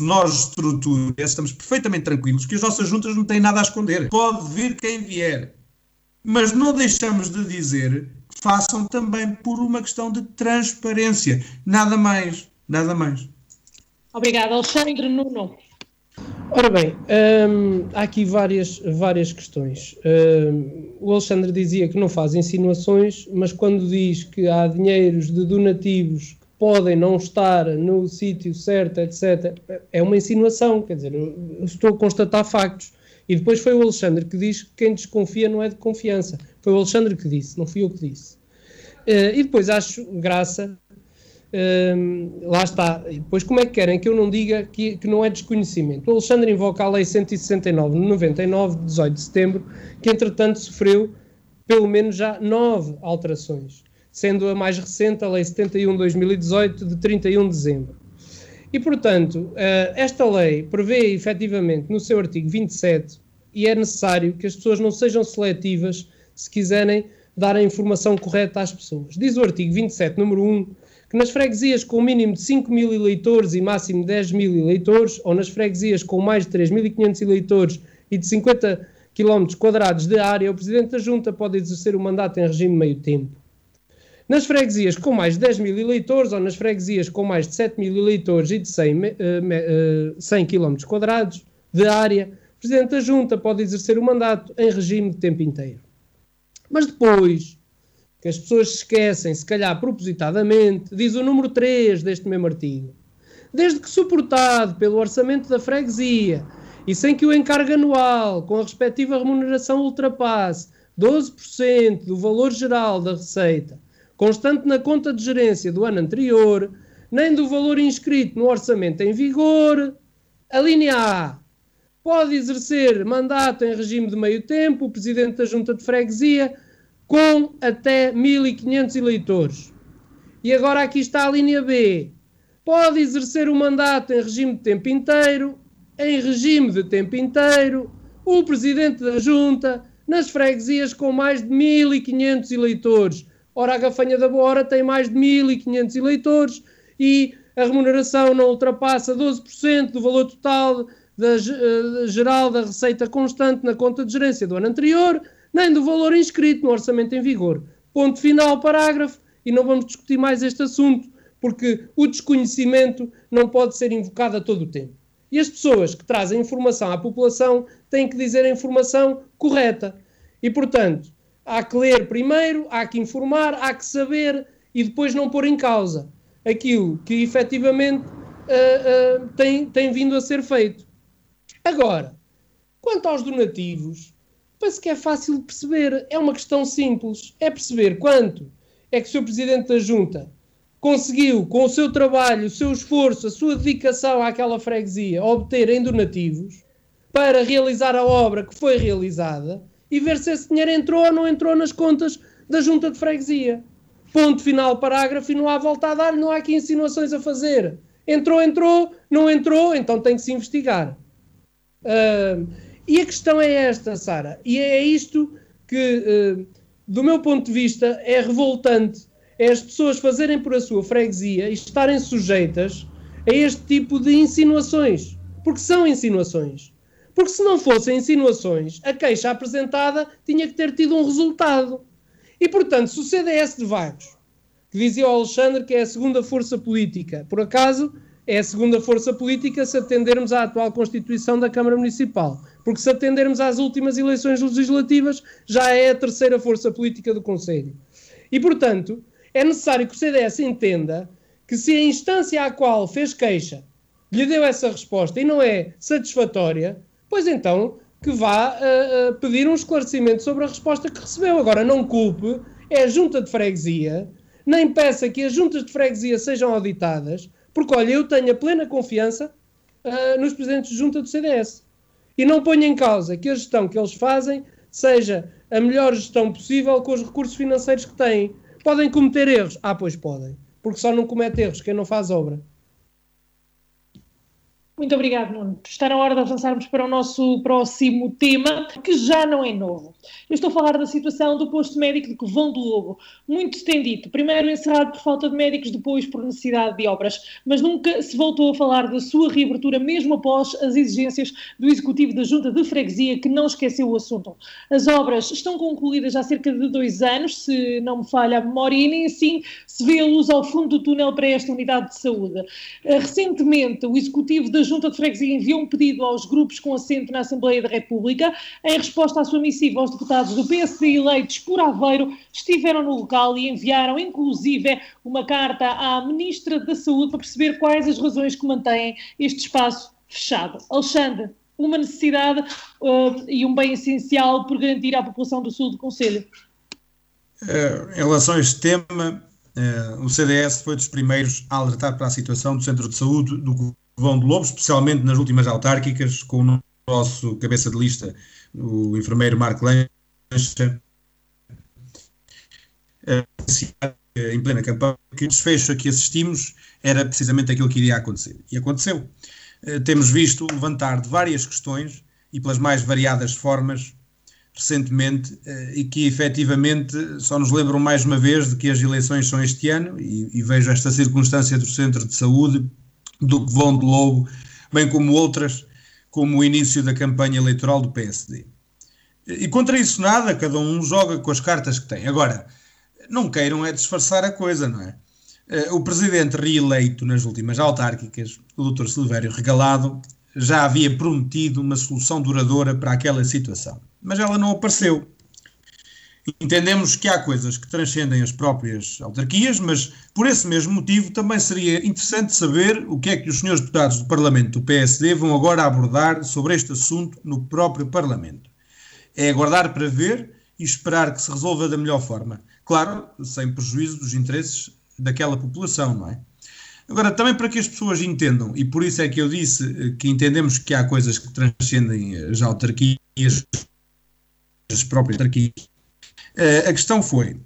nós estrutura, estamos perfeitamente tranquilos que as nossas juntas não têm nada a esconder. Pode vir quem vier. Mas não deixamos de dizer façam também por uma questão de transparência. Nada mais, nada mais. Obrigada, Alexandre Nuno. Ora bem, hum, há aqui várias, várias questões. Hum, o Alexandre dizia que não faz insinuações, mas quando diz que há dinheiros de donativos que podem não estar no sítio certo, etc., é uma insinuação, quer dizer, estou a constatar factos. E depois foi o Alexandre que diz que quem desconfia não é de confiança. Foi o Alexandre que disse, não fui eu que disse. Uh, e depois acho graça, uh, lá está. E depois, como é que querem que eu não diga que, que não é desconhecimento? O Alexandre invoca a Lei 169 de 99, de 18 de setembro, que entretanto sofreu pelo menos já nove alterações, sendo a mais recente a Lei 71 de 2018, de 31 de dezembro. E, portanto, uh, esta lei prevê efetivamente no seu artigo 27 e é necessário que as pessoas não sejam seletivas se quiserem dar a informação correta às pessoas. Diz o artigo 27, número 1, que nas freguesias com mínimo de 5 mil eleitores e máximo de 10 mil eleitores, ou nas freguesias com mais de 3.500 eleitores e de 50 km quadrados de área, o Presidente da Junta pode exercer o mandato em regime meio tempo. Nas freguesias com mais de 10 mil eleitores, ou nas freguesias com mais de 7 mil eleitores e de 100, uh, uh, 100 km quadrados de área, o Presidente da Junta pode exercer o mandato em regime de tempo inteiro. Mas depois, que as pessoas se esquecem, se calhar propositadamente, diz o número 3 deste mesmo artigo. Desde que suportado pelo orçamento da freguesia e sem que o encargo anual, com a respectiva remuneração ultrapasse 12% do valor geral da receita, constante na conta de gerência do ano anterior, nem do valor inscrito no orçamento em vigor, a linha A pode exercer mandato em regime de meio tempo o presidente da junta de freguesia com até 1.500 eleitores. E agora aqui está a linha B. Pode exercer o mandato em regime de tempo inteiro, em regime de tempo inteiro, o presidente da junta nas freguesias com mais de 1.500 eleitores. Ora, a Gafanha da Bora tem mais de 1.500 eleitores e a remuneração não ultrapassa 12% do valor total da, uh, geral da receita constante na conta de gerência do ano anterior, nem do valor inscrito no orçamento em vigor. Ponto final, parágrafo, e não vamos discutir mais este assunto, porque o desconhecimento não pode ser invocado a todo o tempo. E as pessoas que trazem informação à população têm que dizer a informação correta. E, portanto, há que ler primeiro, há que informar, há que saber e depois não pôr em causa aquilo que efetivamente uh, uh, tem, tem vindo a ser feito. Agora, quanto aos donativos, penso que é fácil de perceber. É uma questão simples. É perceber quanto é que o Sr. Presidente da Junta conseguiu, com o seu trabalho, o seu esforço, a sua dedicação àquela freguesia, obter em donativos, para realizar a obra que foi realizada e ver se esse dinheiro entrou ou não entrou nas contas da junta de freguesia. Ponto final, parágrafo, e não há volta a dar, não há aqui insinuações a fazer. Entrou, entrou, não entrou, então tem que se investigar. Uh, e a questão é esta, Sara, e é isto que, uh, do meu ponto de vista, é revoltante. É as pessoas fazerem por a sua freguesia e estarem sujeitas a este tipo de insinuações. Porque são insinuações. Porque se não fossem insinuações, a queixa apresentada tinha que ter tido um resultado. E, portanto, se o CDS de Vagos, que dizia ao Alexandre que é a segunda força política, por acaso é a segunda força política se atendermos à atual Constituição da Câmara Municipal. Porque se atendermos às últimas eleições legislativas, já é a terceira força política do Conselho. E, portanto, é necessário que o CDS entenda que se a instância à qual fez queixa lhe deu essa resposta e não é satisfatória, pois então que vá uh, uh, pedir um esclarecimento sobre a resposta que recebeu. Agora, não culpe, é a junta de freguesia, nem peça que as juntas de freguesia sejam auditadas, porque, olha, eu tenho a plena confiança uh, nos presidentes de junta do CDS. E não ponho em causa que a gestão que eles fazem seja a melhor gestão possível com os recursos financeiros que têm. Podem cometer erros? Ah, pois podem. Porque só não comete erros quem não faz obra. Muito obrigado, Nuno. Está na hora de avançarmos para o nosso próximo tema, que já não é novo. Eu estou a falar da situação do posto médico de Covão do Lobo. Muito estendido. Primeiro encerrado por falta de médicos, depois por necessidade de obras. Mas nunca se voltou a falar da sua reabertura, mesmo após as exigências do Executivo da Junta de Freguesia, que não esqueceu o assunto. As obras estão concluídas há cerca de dois anos, se não me falha a memória, e nem assim se vê a luz ao fundo do túnel para esta unidade de saúde. Recentemente, o Executivo da Junta de Freguesia enviou um pedido aos grupos com assento na Assembleia da República. Em resposta à sua missiva, os deputados do PSD eleitos por Aveiro estiveram no local e enviaram, inclusive, uma carta à Ministra da Saúde para perceber quais as razões que mantêm este espaço fechado. Alexandre, uma necessidade uh, e um bem essencial por garantir à população do sul do Conselho. Uh, em relação a este tema, uh, o CDS foi dos primeiros a alertar para a situação do centro de saúde do Vão de Lobo, especialmente nas últimas autárquicas, com o nosso cabeça de lista, o enfermeiro Marco Lancha, em plena campanha, que o desfecho a que assistimos era precisamente aquilo que iria acontecer. E aconteceu. Eh, temos visto levantar de várias questões e pelas mais variadas formas recentemente eh, e que efetivamente só nos lembram mais uma vez de que as eleições são este ano e, e vejo esta circunstância do centro de saúde do que vão de Lobo, bem como outras, como o início da campanha eleitoral do PSD. E contra isso nada, cada um joga com as cartas que tem. Agora, não queiram é disfarçar a coisa, não é? Eh, o presidente reeleito nas últimas autárquicas, o Dr. Silvério Regalado, já havia prometido uma solução duradoura para aquela situação, mas ela não apareceu. Entendemos que há coisas que transcendem as próprias autarquias, mas por esse mesmo motivo também seria interessante saber o que é que os senhores deputados do Parlamento do PSD vão agora abordar sobre este assunto no próprio Parlamento. É aguardar para ver e esperar que se resolva da melhor forma. Claro, sem prejuízo dos interesses daquela população, não é? Agora, também para que as pessoas entendam, e por isso é que eu disse eh, que entendemos que há coisas que transcendem as autarquias, as próprias autarquias, a questão foi: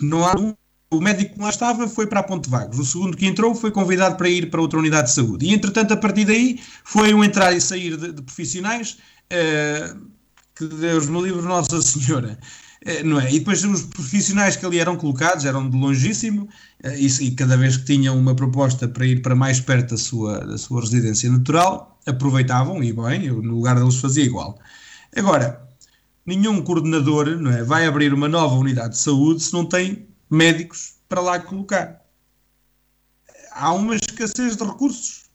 não há o médico que lá estava foi para a Ponte Vagos. O segundo que entrou foi convidado para ir para outra unidade de saúde. E, entretanto, a partir daí, foi um entrar e sair de, de profissionais uh, que Deus me livre Nossa Senhora. Uh, não é? E depois os profissionais que ali eram colocados eram de longíssimo e, e, cada vez que tinham uma proposta para ir para mais perto da sua, da sua residência natural, aproveitavam e bem, eu, no lugar deles fazia igual. Agora, nenhum coordenador não é, vai abrir uma nova unidade de saúde se não tem médicos para lá colocar. Há uma escassez de recursos.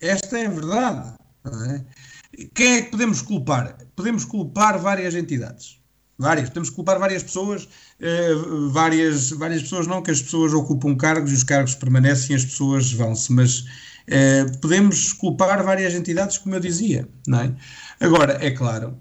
Esta é a verdade. É? Quem é que podemos culpar? Podemos culpar várias entidades. Várias. Podemos culpar várias pessoas. Eh, várias, várias pessoas não, que as pessoas ocupam cargos e os cargos permanecem e as pessoas vão-se. Mas eh, podemos culpar várias entidades, como eu dizia. Não é? Agora, é claro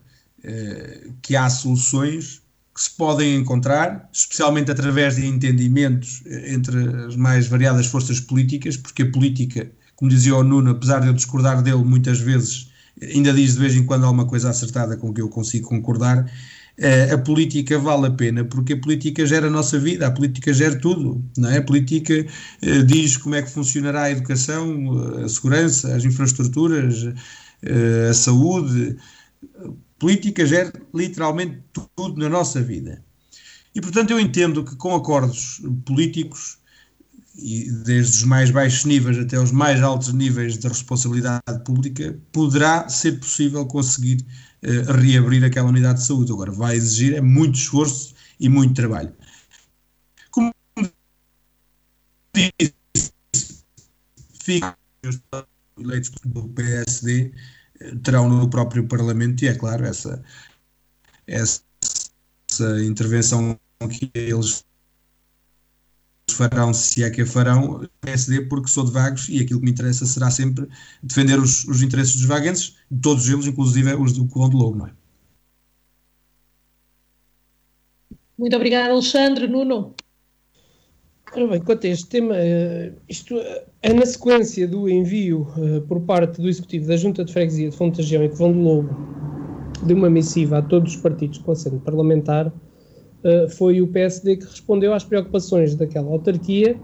que há soluções que se podem encontrar, especialmente através de entendimentos eh, entre as mais variadas forças políticas, porque a política, como dizia o Nuno, apesar de eu discordar dele muitas vezes, ainda diz de vez em quando alguma coisa acertada com que eu consigo concordar. Uh, a política vale a pena porque a política gera a nossa vida, a política gera tudo, não é? A política diz como é que funcionará a educação, a segurança, as infraestruturas, a saúde. Política gera literalmente tudo na nossa vida. E portanto eu entendo que com acordos políticos e desde os mais baixos níveis até os mais altos níveis de responsabilidade pública, poderá ser possível conseguir uh, reabrir aquela unidade de saúde. Agora, vai exigir é muito esforço e muito trabalho. Como disse, os eleitos do PSD terão no próprio Parlamento, e é claro, essa, essa, intervenção que eles farão, se é que a farão, PSD, porque sou de vagos e aquilo que me interessa será sempre defender os, os interesses dos vaguenses, todos eles, inclusive os do Colão de Lobo, não é? Muito obrigada, Alexandre. Nuno? Ora bem, quanto a este tema, eh, isto é na sequência do envio eh, por parte do Executivo da Junta de Freguesia de Fontagião e Covão de Lobo de uma missiva a todos os partidos com assento parlamentar, foi o PSD que respondeu às preocupações daquela autarquia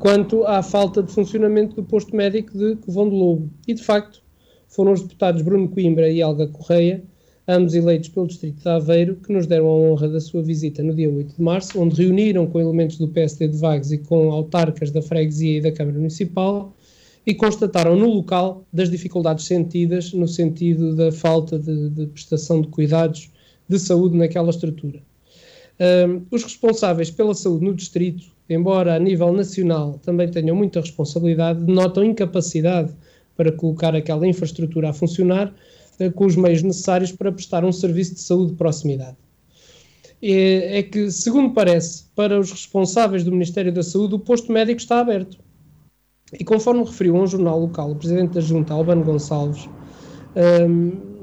quanto à falta de funcionamento do posto médico de Covão de Lobo. E, de facto, foram os deputados Bruno Coimbra e Alga Correia, ambos eleitos pelo Distrito de Aveiro, que nos deram a honra da sua visita no dia 8 de março, onde reuniram com elementos do PSD de Vagos e com autarcas da freguesia e da Câmara Municipal e constataram no local das dificuldades sentidas no sentido da falta de, de prestação de cuidados de saúde naquela estrutura. Um, os responsáveis pela saúde no distrito, embora a nível nacional também tenham muita responsabilidade, notam incapacidade para colocar aquela infraestrutura a funcionar com os meios necessários para prestar um serviço de saúde de proximidade. É, é que, segundo parece, para os responsáveis do Ministério da Saúde, o posto médico está aberto. E conforme referiu a um jornal local, o presidente da Junta, Albano Gonçalves, um,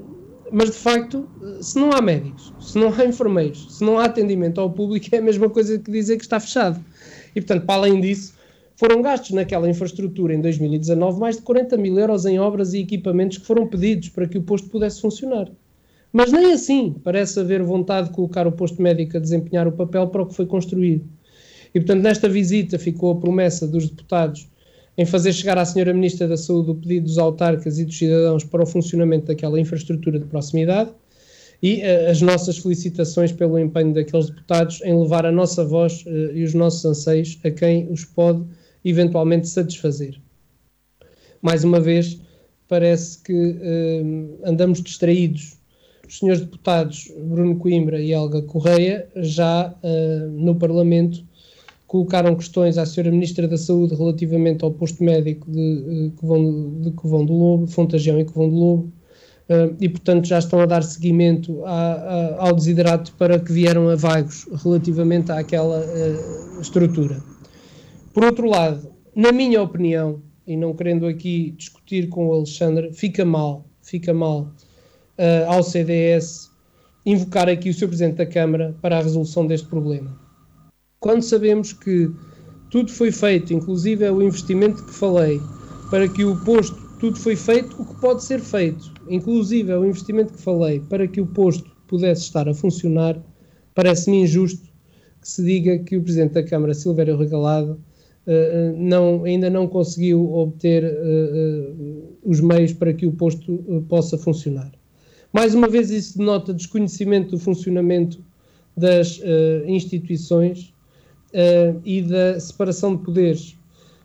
mas de facto, se não há médicos, se não há enfermeiros, se não há atendimento ao público, [laughs] é a mesma coisa que dizer que está fechado. E portanto, para além disso, foram gastos naquela infraestrutura em 2019 mais de 40 mil euros em obras e equipamentos que foram pedidos para que o posto pudesse funcionar. Mas nem assim parece haver vontade de colocar o posto médico a desempenhar o papel para o que foi construído. E portanto, nesta visita ficou a promessa dos deputados em fazer chegar à Senhora Ministra da Saúde o pedido dos autarcas e dos cidadãos para o funcionamento daquela infraestrutura de proximidade e uh, as nossas felicitações pelo empenho daqueles deputados em levar a nossa voz uh, e os nossos anseios a quem os pode eventualmente satisfazer. Mais uma vez, parece que uh, andamos distraídos. Os senhores deputados Bruno Coimbra e Helga Correia já no Parlamento colocaram questões à Sra. Ministra da Saúde relativamente ao posto médico de, Covão, de Covão do Lobo, Fontagião e Covão do Lobo, uh, e portanto já estão a dar seguimento a, a, ao desiderato para que vieram a vagos relativamente àquela uh, estrutura. Por outro lado, na minha opinião, e não querendo aqui discutir com o Alexandre, fica mal, fica mal uh, ao CDS invocar aqui o Sr. Presidente da Câmara para a resolução deste problema quando sabemos que tudo foi feito, inclusive é o investimento que falei, para que o posto, tudo foi feito o que pode ser feito, inclusive é o investimento que falei, para que o posto pudesse estar a funcionar, parece-me injusto que se diga que o Presidente da Câmara, Silvério Regalado, não, ainda não conseguiu obter uh, os meios para que o posto possa funcionar. Mais uma vez, isso denota desconhecimento do funcionamento das instituições e da separação de poderes.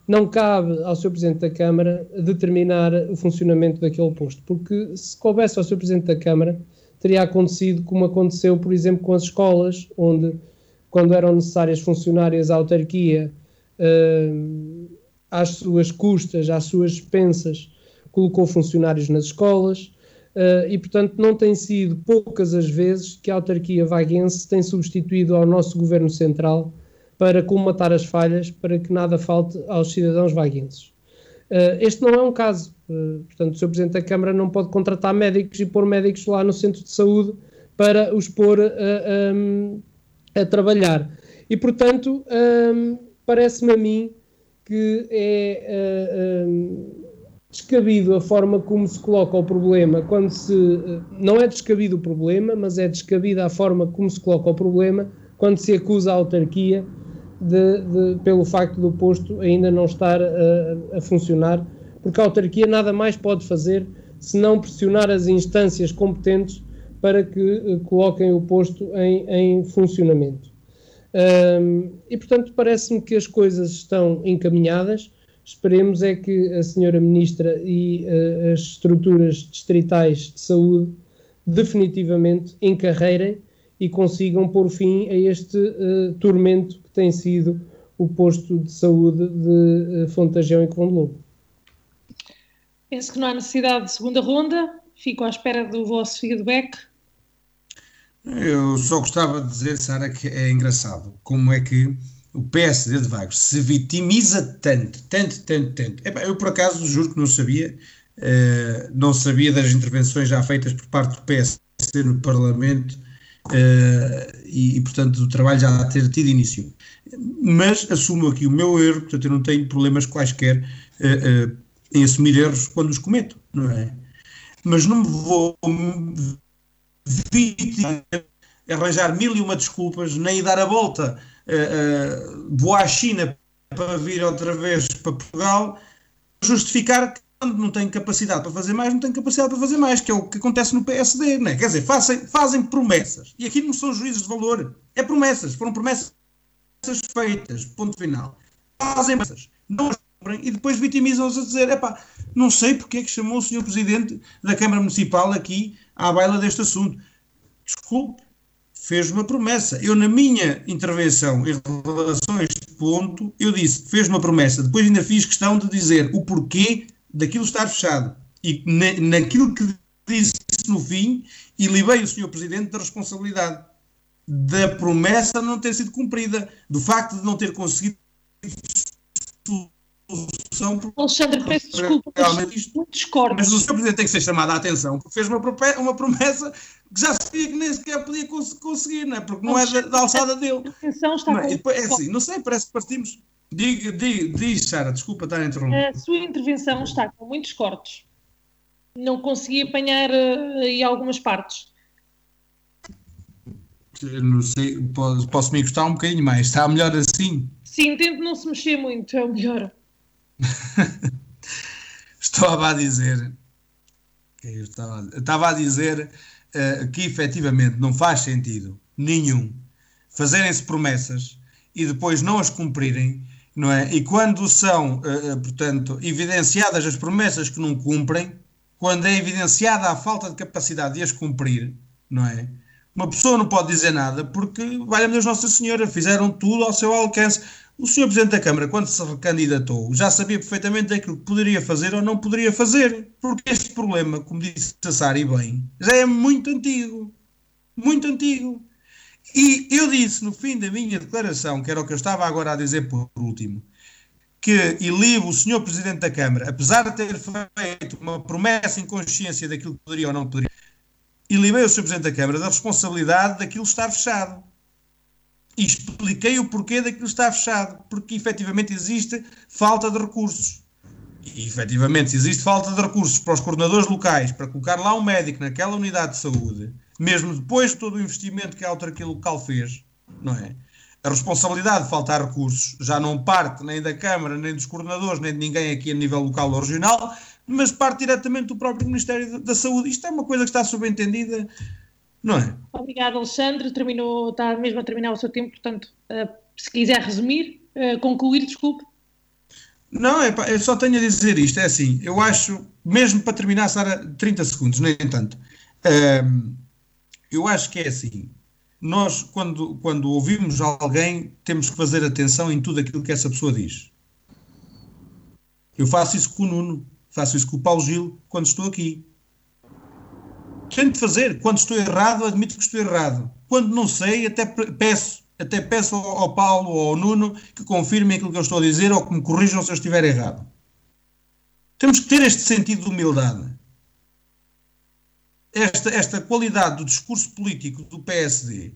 Não cabe ao Sr. Presidente da Câmara determinar o funcionamento daquele posto, porque se coubesse ao Sr. Presidente da Câmara, teria acontecido como aconteceu, por exemplo, com as escolas, onde, quando eram necessárias funcionárias à autarquia, uh, às suas custas, às suas expensas, colocou funcionários nas escolas. Uh, e, portanto, não tem sido poucas as vezes que a autarquia vaguense tem substituído ao nosso governo central para comatar as falhas, para que nada falte aos cidadãos vaguenses. Uh, este não é um caso. Uh, portanto, o Sr. Presidente da Câmara não pode contratar médicos e pôr médicos lá no centro de saúde para os pôr uh, um, a trabalhar. E, portanto, um, parece-me a mim que é descabido a forma como se coloca o problema, quando se. Não é descabido o problema, mas é descabida a forma como se coloca o problema quando se acusa a autarquia de, de, pelo facto do posto ainda não estar a, a, funcionar, porque a autarquia nada mais pode fazer senão pressionar as instâncias competentes para que uh, coloquem o posto em, em funcionamento. Um, e, portanto, parece-me que as coisas estão encaminhadas. Esperemos é que a senhora Ministra e uh, as estruturas distritais de saúde definitivamente encarreirem e consigam pôr fim a este uh, tormento que tem sido o posto de saúde de uh, e Condelobo. Penso que não há necessidade de segunda ronda. Fico à espera do vosso feedback. Eu só gostava de dizer, Sara, que é engraçado como é que o PSD de Vagos se vitimiza tanto, tanto, tanto, tanto. eu, por acaso, juro que não sabia, uh, não sabia das intervenções já feitas por parte do PSD no Parlamento Uh, e, e, portanto, o trabalho já ter tido início. Mas assumo aqui o meu erro, portanto, eu não tenho problemas quaisquer uh, em assumir erros quando os cometo, não é? Mas não me vou arranjar mil e uma desculpas, nem dar a volta, vou à China para vir outra vez para Portugal, justificar que quando não tem capacidade para fazer mais, não tem capacidade para fazer mais, que é o que acontece no PSD, né? quer dizer, fazem, fazem promessas, e aqui não são juízes de valor, é promessas, foram promessas feitas, ponto final. Fazem promessas, não e depois vitimizam-se a dizer, epá, não sei porque é que chamou o senhor Presidente da Câmara Municipal aqui à baila deste assunto. Desculpe, fez uma promessa. Eu, na minha intervenção em relação a este ponto, eu disse, fez uma promessa. Depois ainda fiz questão de dizer o porquê daquilo estar fechado. E na, naquilo que disse no fim, libei o Sr. Presidente da responsabilidade da promessa não ter sido cumprida, do facto de não ter conseguido solução. Alexandre, peço desculpa, isto, discordo. Mas o Sr. Presidente tem que ser chamado à atenção, porque fez uma, uma promessa que já sabia que nem sequer podia conseguir, não é? porque não é da, da alçada dele. A está não, é, depois, é assim, não sei, parece que partimos Diga, diga, diz, Sara, desculpa estar a interromper. A sua intervenção está com muitos cortes. Não consegui apanhar uh, aí algumas partes. Não sei, posso, posso me encostar um bocadinho mais. Está melhor assim? Sim, tento não se mexer muito, é o melhor. [laughs] estava a dizer. Estava, estava a dizer uh, que efetivamente não faz sentido nenhum fazerem-se promessas e depois não as cumprirem não é? E quando são, uh, portanto, evidenciadas as promessas que não cumprem, quando é evidenciada a falta de capacidade de as cumprir, não é? Uma pessoa não pode dizer nada porque, valha-me Deus Nossa Senhora, fizeram tudo ao seu alcance. O Sr. Presidente da Câmara, quando se recandidatou, já sabia perfeitamente aquilo que poderia fazer ou não poderia fazer. Porque este problema, como disse a bem, já é muito antigo. Muito antigo. E eu disse no fim da minha declaração, que era o que eu estava agora a dizer por último, que ilibo o senhor Presidente da Câmara, apesar de ter feito uma promessa em consciência daquilo que poderia ou não poderia, ilibei o senhor Presidente da Câmara da responsabilidade daquilo estar fechado. E expliquei o porquê daquilo estar fechado. Porque efetivamente existe falta de recursos. E efetivamente, se existe falta de recursos para os coordenadores locais, para colocar lá um médico naquela unidade de saúde, mesmo depois de todo o investimento que a autarquia local fez, não é? A responsabilidade de faltar recursos já não parte nem da Câmara, nem dos coordenadores, nem de ninguém aqui a nível local ou regional, mas parte diretamente do próprio Ministério da Saúde. Isto é uma coisa que está subentendida, não é? Obrigado, Alexandre. Terminou, está mesmo a terminar o seu tempo, portanto, uh, se quiser resumir, uh, concluir, desculpe. Não, é, eu só tenho a dizer isto, é assim, eu acho, mesmo para terminar, Sara, 30 segundos, nem tanto. Uh, eu acho que é assim. Nós, quando, quando ouvimos alguém, temos que fazer atenção em tudo aquilo que essa pessoa diz. Eu faço isso com o Nuno, faço isso com o Paulo Gil quando estou aqui. Tenho de fazer. Quando estou errado, admito que estou errado. Quando não sei, até peço, até peço ao, ao Paulo ou ao Nuno que confirmem aquilo que eu estou a dizer ou que me corrijam se eu estiver errado. Temos que ter este sentido de humildade esta, esta qualidade do discurso político do PSD,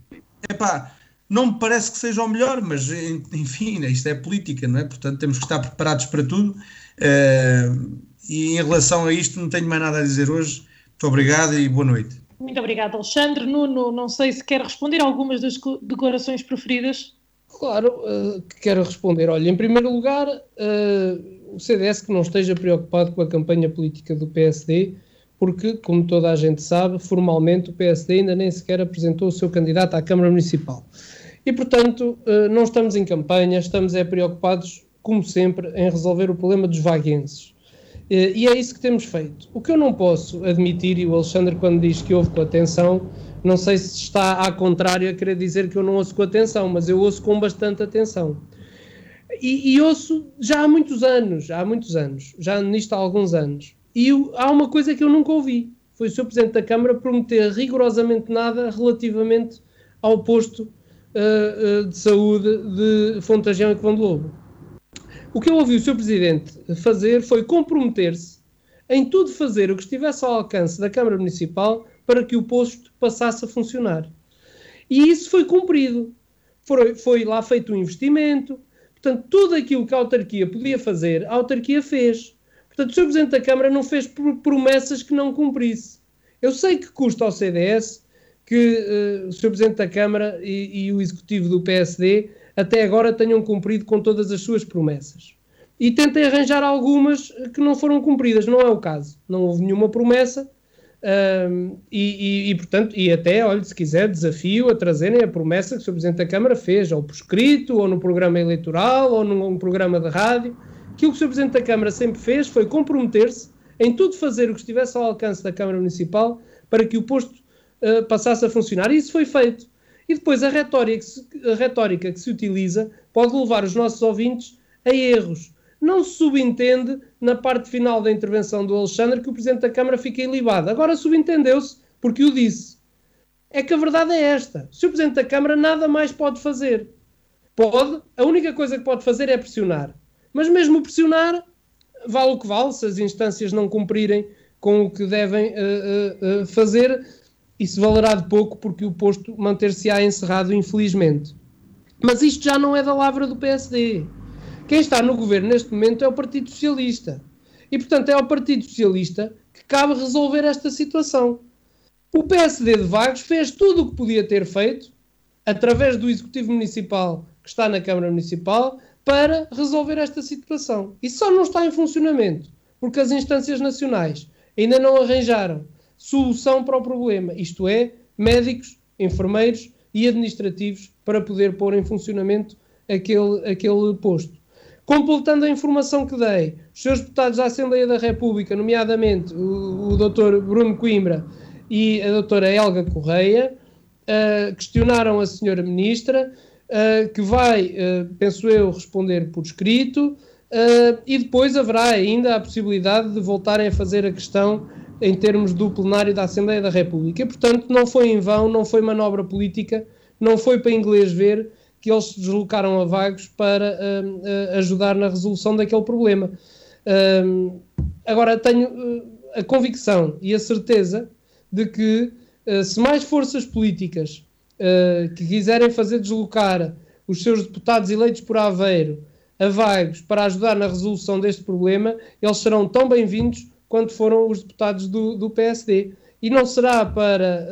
epá, não me parece que seja o melhor, mas enfim, né, isto é política, não é? Portanto, temos que estar preparados para tudo. Uh, e em relação a isto não tenho mais nada a dizer hoje. Muito obrigado e boa noite. Muito obrigado, Alexandre. Nuno, não sei se quer responder a algumas das declarações preferidas. Claro, uh, quero responder. Olha, em primeiro lugar, uh, o CDS que não esteja preocupado com a campanha política do PSD, porque, como toda a gente sabe, formalmente o PSD ainda nem sequer apresentou o seu candidato à Câmara Municipal. E, portanto, uh, não estamos em campanha, estamos é preocupados, como sempre, em resolver o problema dos vaguenses. E é isso que temos feito. O que eu não posso admitir, e o Alexandre, quando diz que ouve com atenção, não sei se está à contrária a querer dizer que eu não ouço com atenção, mas eu ouço com bastante atenção. E, e ouço já há muitos anos, há muitos anos, já nisto há alguns anos. E eu, há uma coisa que eu nunca ouvi: foi o Sr. Presidente da Câmara prometer rigorosamente nada relativamente ao posto uh, uh, de saúde de Fontajão e de Lobo. O que eu ouvi o Sr. Presidente fazer foi comprometer-se em tudo fazer o que estivesse ao alcance da Câmara Municipal para que o posto passasse a funcionar. E isso foi cumprido. Foi, foi lá feito um investimento. Portanto, tudo aquilo que a autarquia podia fazer, a autarquia fez. Portanto, o Sr. Presidente da Câmara não fez promessas que não cumprisse. Eu sei que custa ao CDS que uh, o Sr. Presidente da Câmara e, e o Executivo do PSD até agora tenham cumprido com todas as suas promessas. E tentem arranjar algumas que não foram cumpridas. Não é o caso. Não houve nenhuma promessa um, e, e, e, portanto, e até, olha, se quiser, desafio a trazerem a promessa que o Sr. Presidente da Câmara fez, ou por escrito, ou no programa eleitoral, ou num, num programa de rádio. Aquilo que o Sr. Presidente da Câmara sempre fez foi comprometer-se em tudo fazer o que estivesse ao alcance da Câmara Municipal para que o posto uh, passasse a funcionar. E isso foi feito. E depois a retórica, que se, a retórica que se utiliza pode levar os nossos ouvintes a erros não se subentende na parte final da intervenção do Alexandre que o Presidente da Câmara fica ilibado. Agora subentendeu-se, porque o disse. É que a verdade é esta. Se o Presidente da Câmara nada mais pode fazer. Pode, a única coisa que pode fazer é pressionar. Mas mesmo pressionar, vale o que vale, se as instâncias não cumprirem com o que devem uh, uh, fazer, isso valerá de pouco porque o posto manter-se-á encerrado, infelizmente. Mas isto já não é da lavra do PSD. Quem está no governo neste momento é o Partido Socialista. E, portanto, é ao Partido Socialista que cabe resolver esta situação. O PSD de Vagos fez tudo o que podia ter feito, através do Executivo Municipal que está na Câmara Municipal, para resolver esta situação. E só não está em funcionamento porque as instâncias nacionais ainda não arranjaram solução para o problema, isto é, médicos, enfermeiros e administrativos para poder pôr em funcionamento aquele, aquele posto. Completando a informação que dei, os seus deputados da Assembleia da República, nomeadamente o, o Dr. Bruno Coimbra e a doutora Helga Correia, uh, questionaram a senhora ministra, uh, que vai, uh, penso eu, responder por escrito, e depois haverá ainda a possibilidade de voltarem a fazer a questão em termos do plenário da Assembleia da República. Portanto, não foi em vão, não foi manobra política, não foi para inglês ver, que eles se deslocaram a Vagos para uh, uh, ajudar na resolução daquele problema. Uh, agora, tenho a convicção e a certeza de que se mais forças políticas que quiserem fazer deslocar os seus deputados eleitos por Aveiro a Vagos para ajudar na resolução deste problema, eles serão tão bem-vindos quanto foram os deputados do, do PSD. E não será para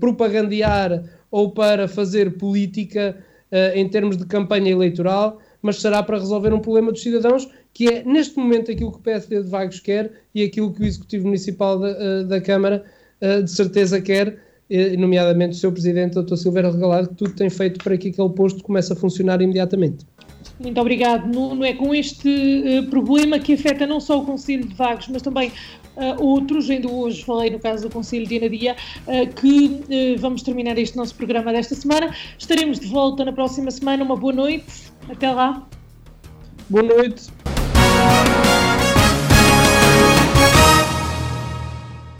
propagandear ou para fazer política uh, em termos de campanha eleitoral, mas será para resolver um problema dos cidadãos, que é neste momento aquilo que o PSD de Vagos quer e aquilo que o Executivo Municipal da, uh, da Câmara uh, de certeza quer, nomeadamente o seu Presidente, Dr. Silveira Regalado, que tudo tem feito para que aquele posto comece a funcionar imediatamente. Muito obrigado, Nuno. É com este uh, problema que afeta não só o Conselho de Vagos, mas também uh, outros, ainda hoje falei no caso do Conselho de Anadia, uh, que vamos terminar este nosso programa desta semana. Estaremos de volta na próxima semana. Uma boa noite. Até lá. Boa noite.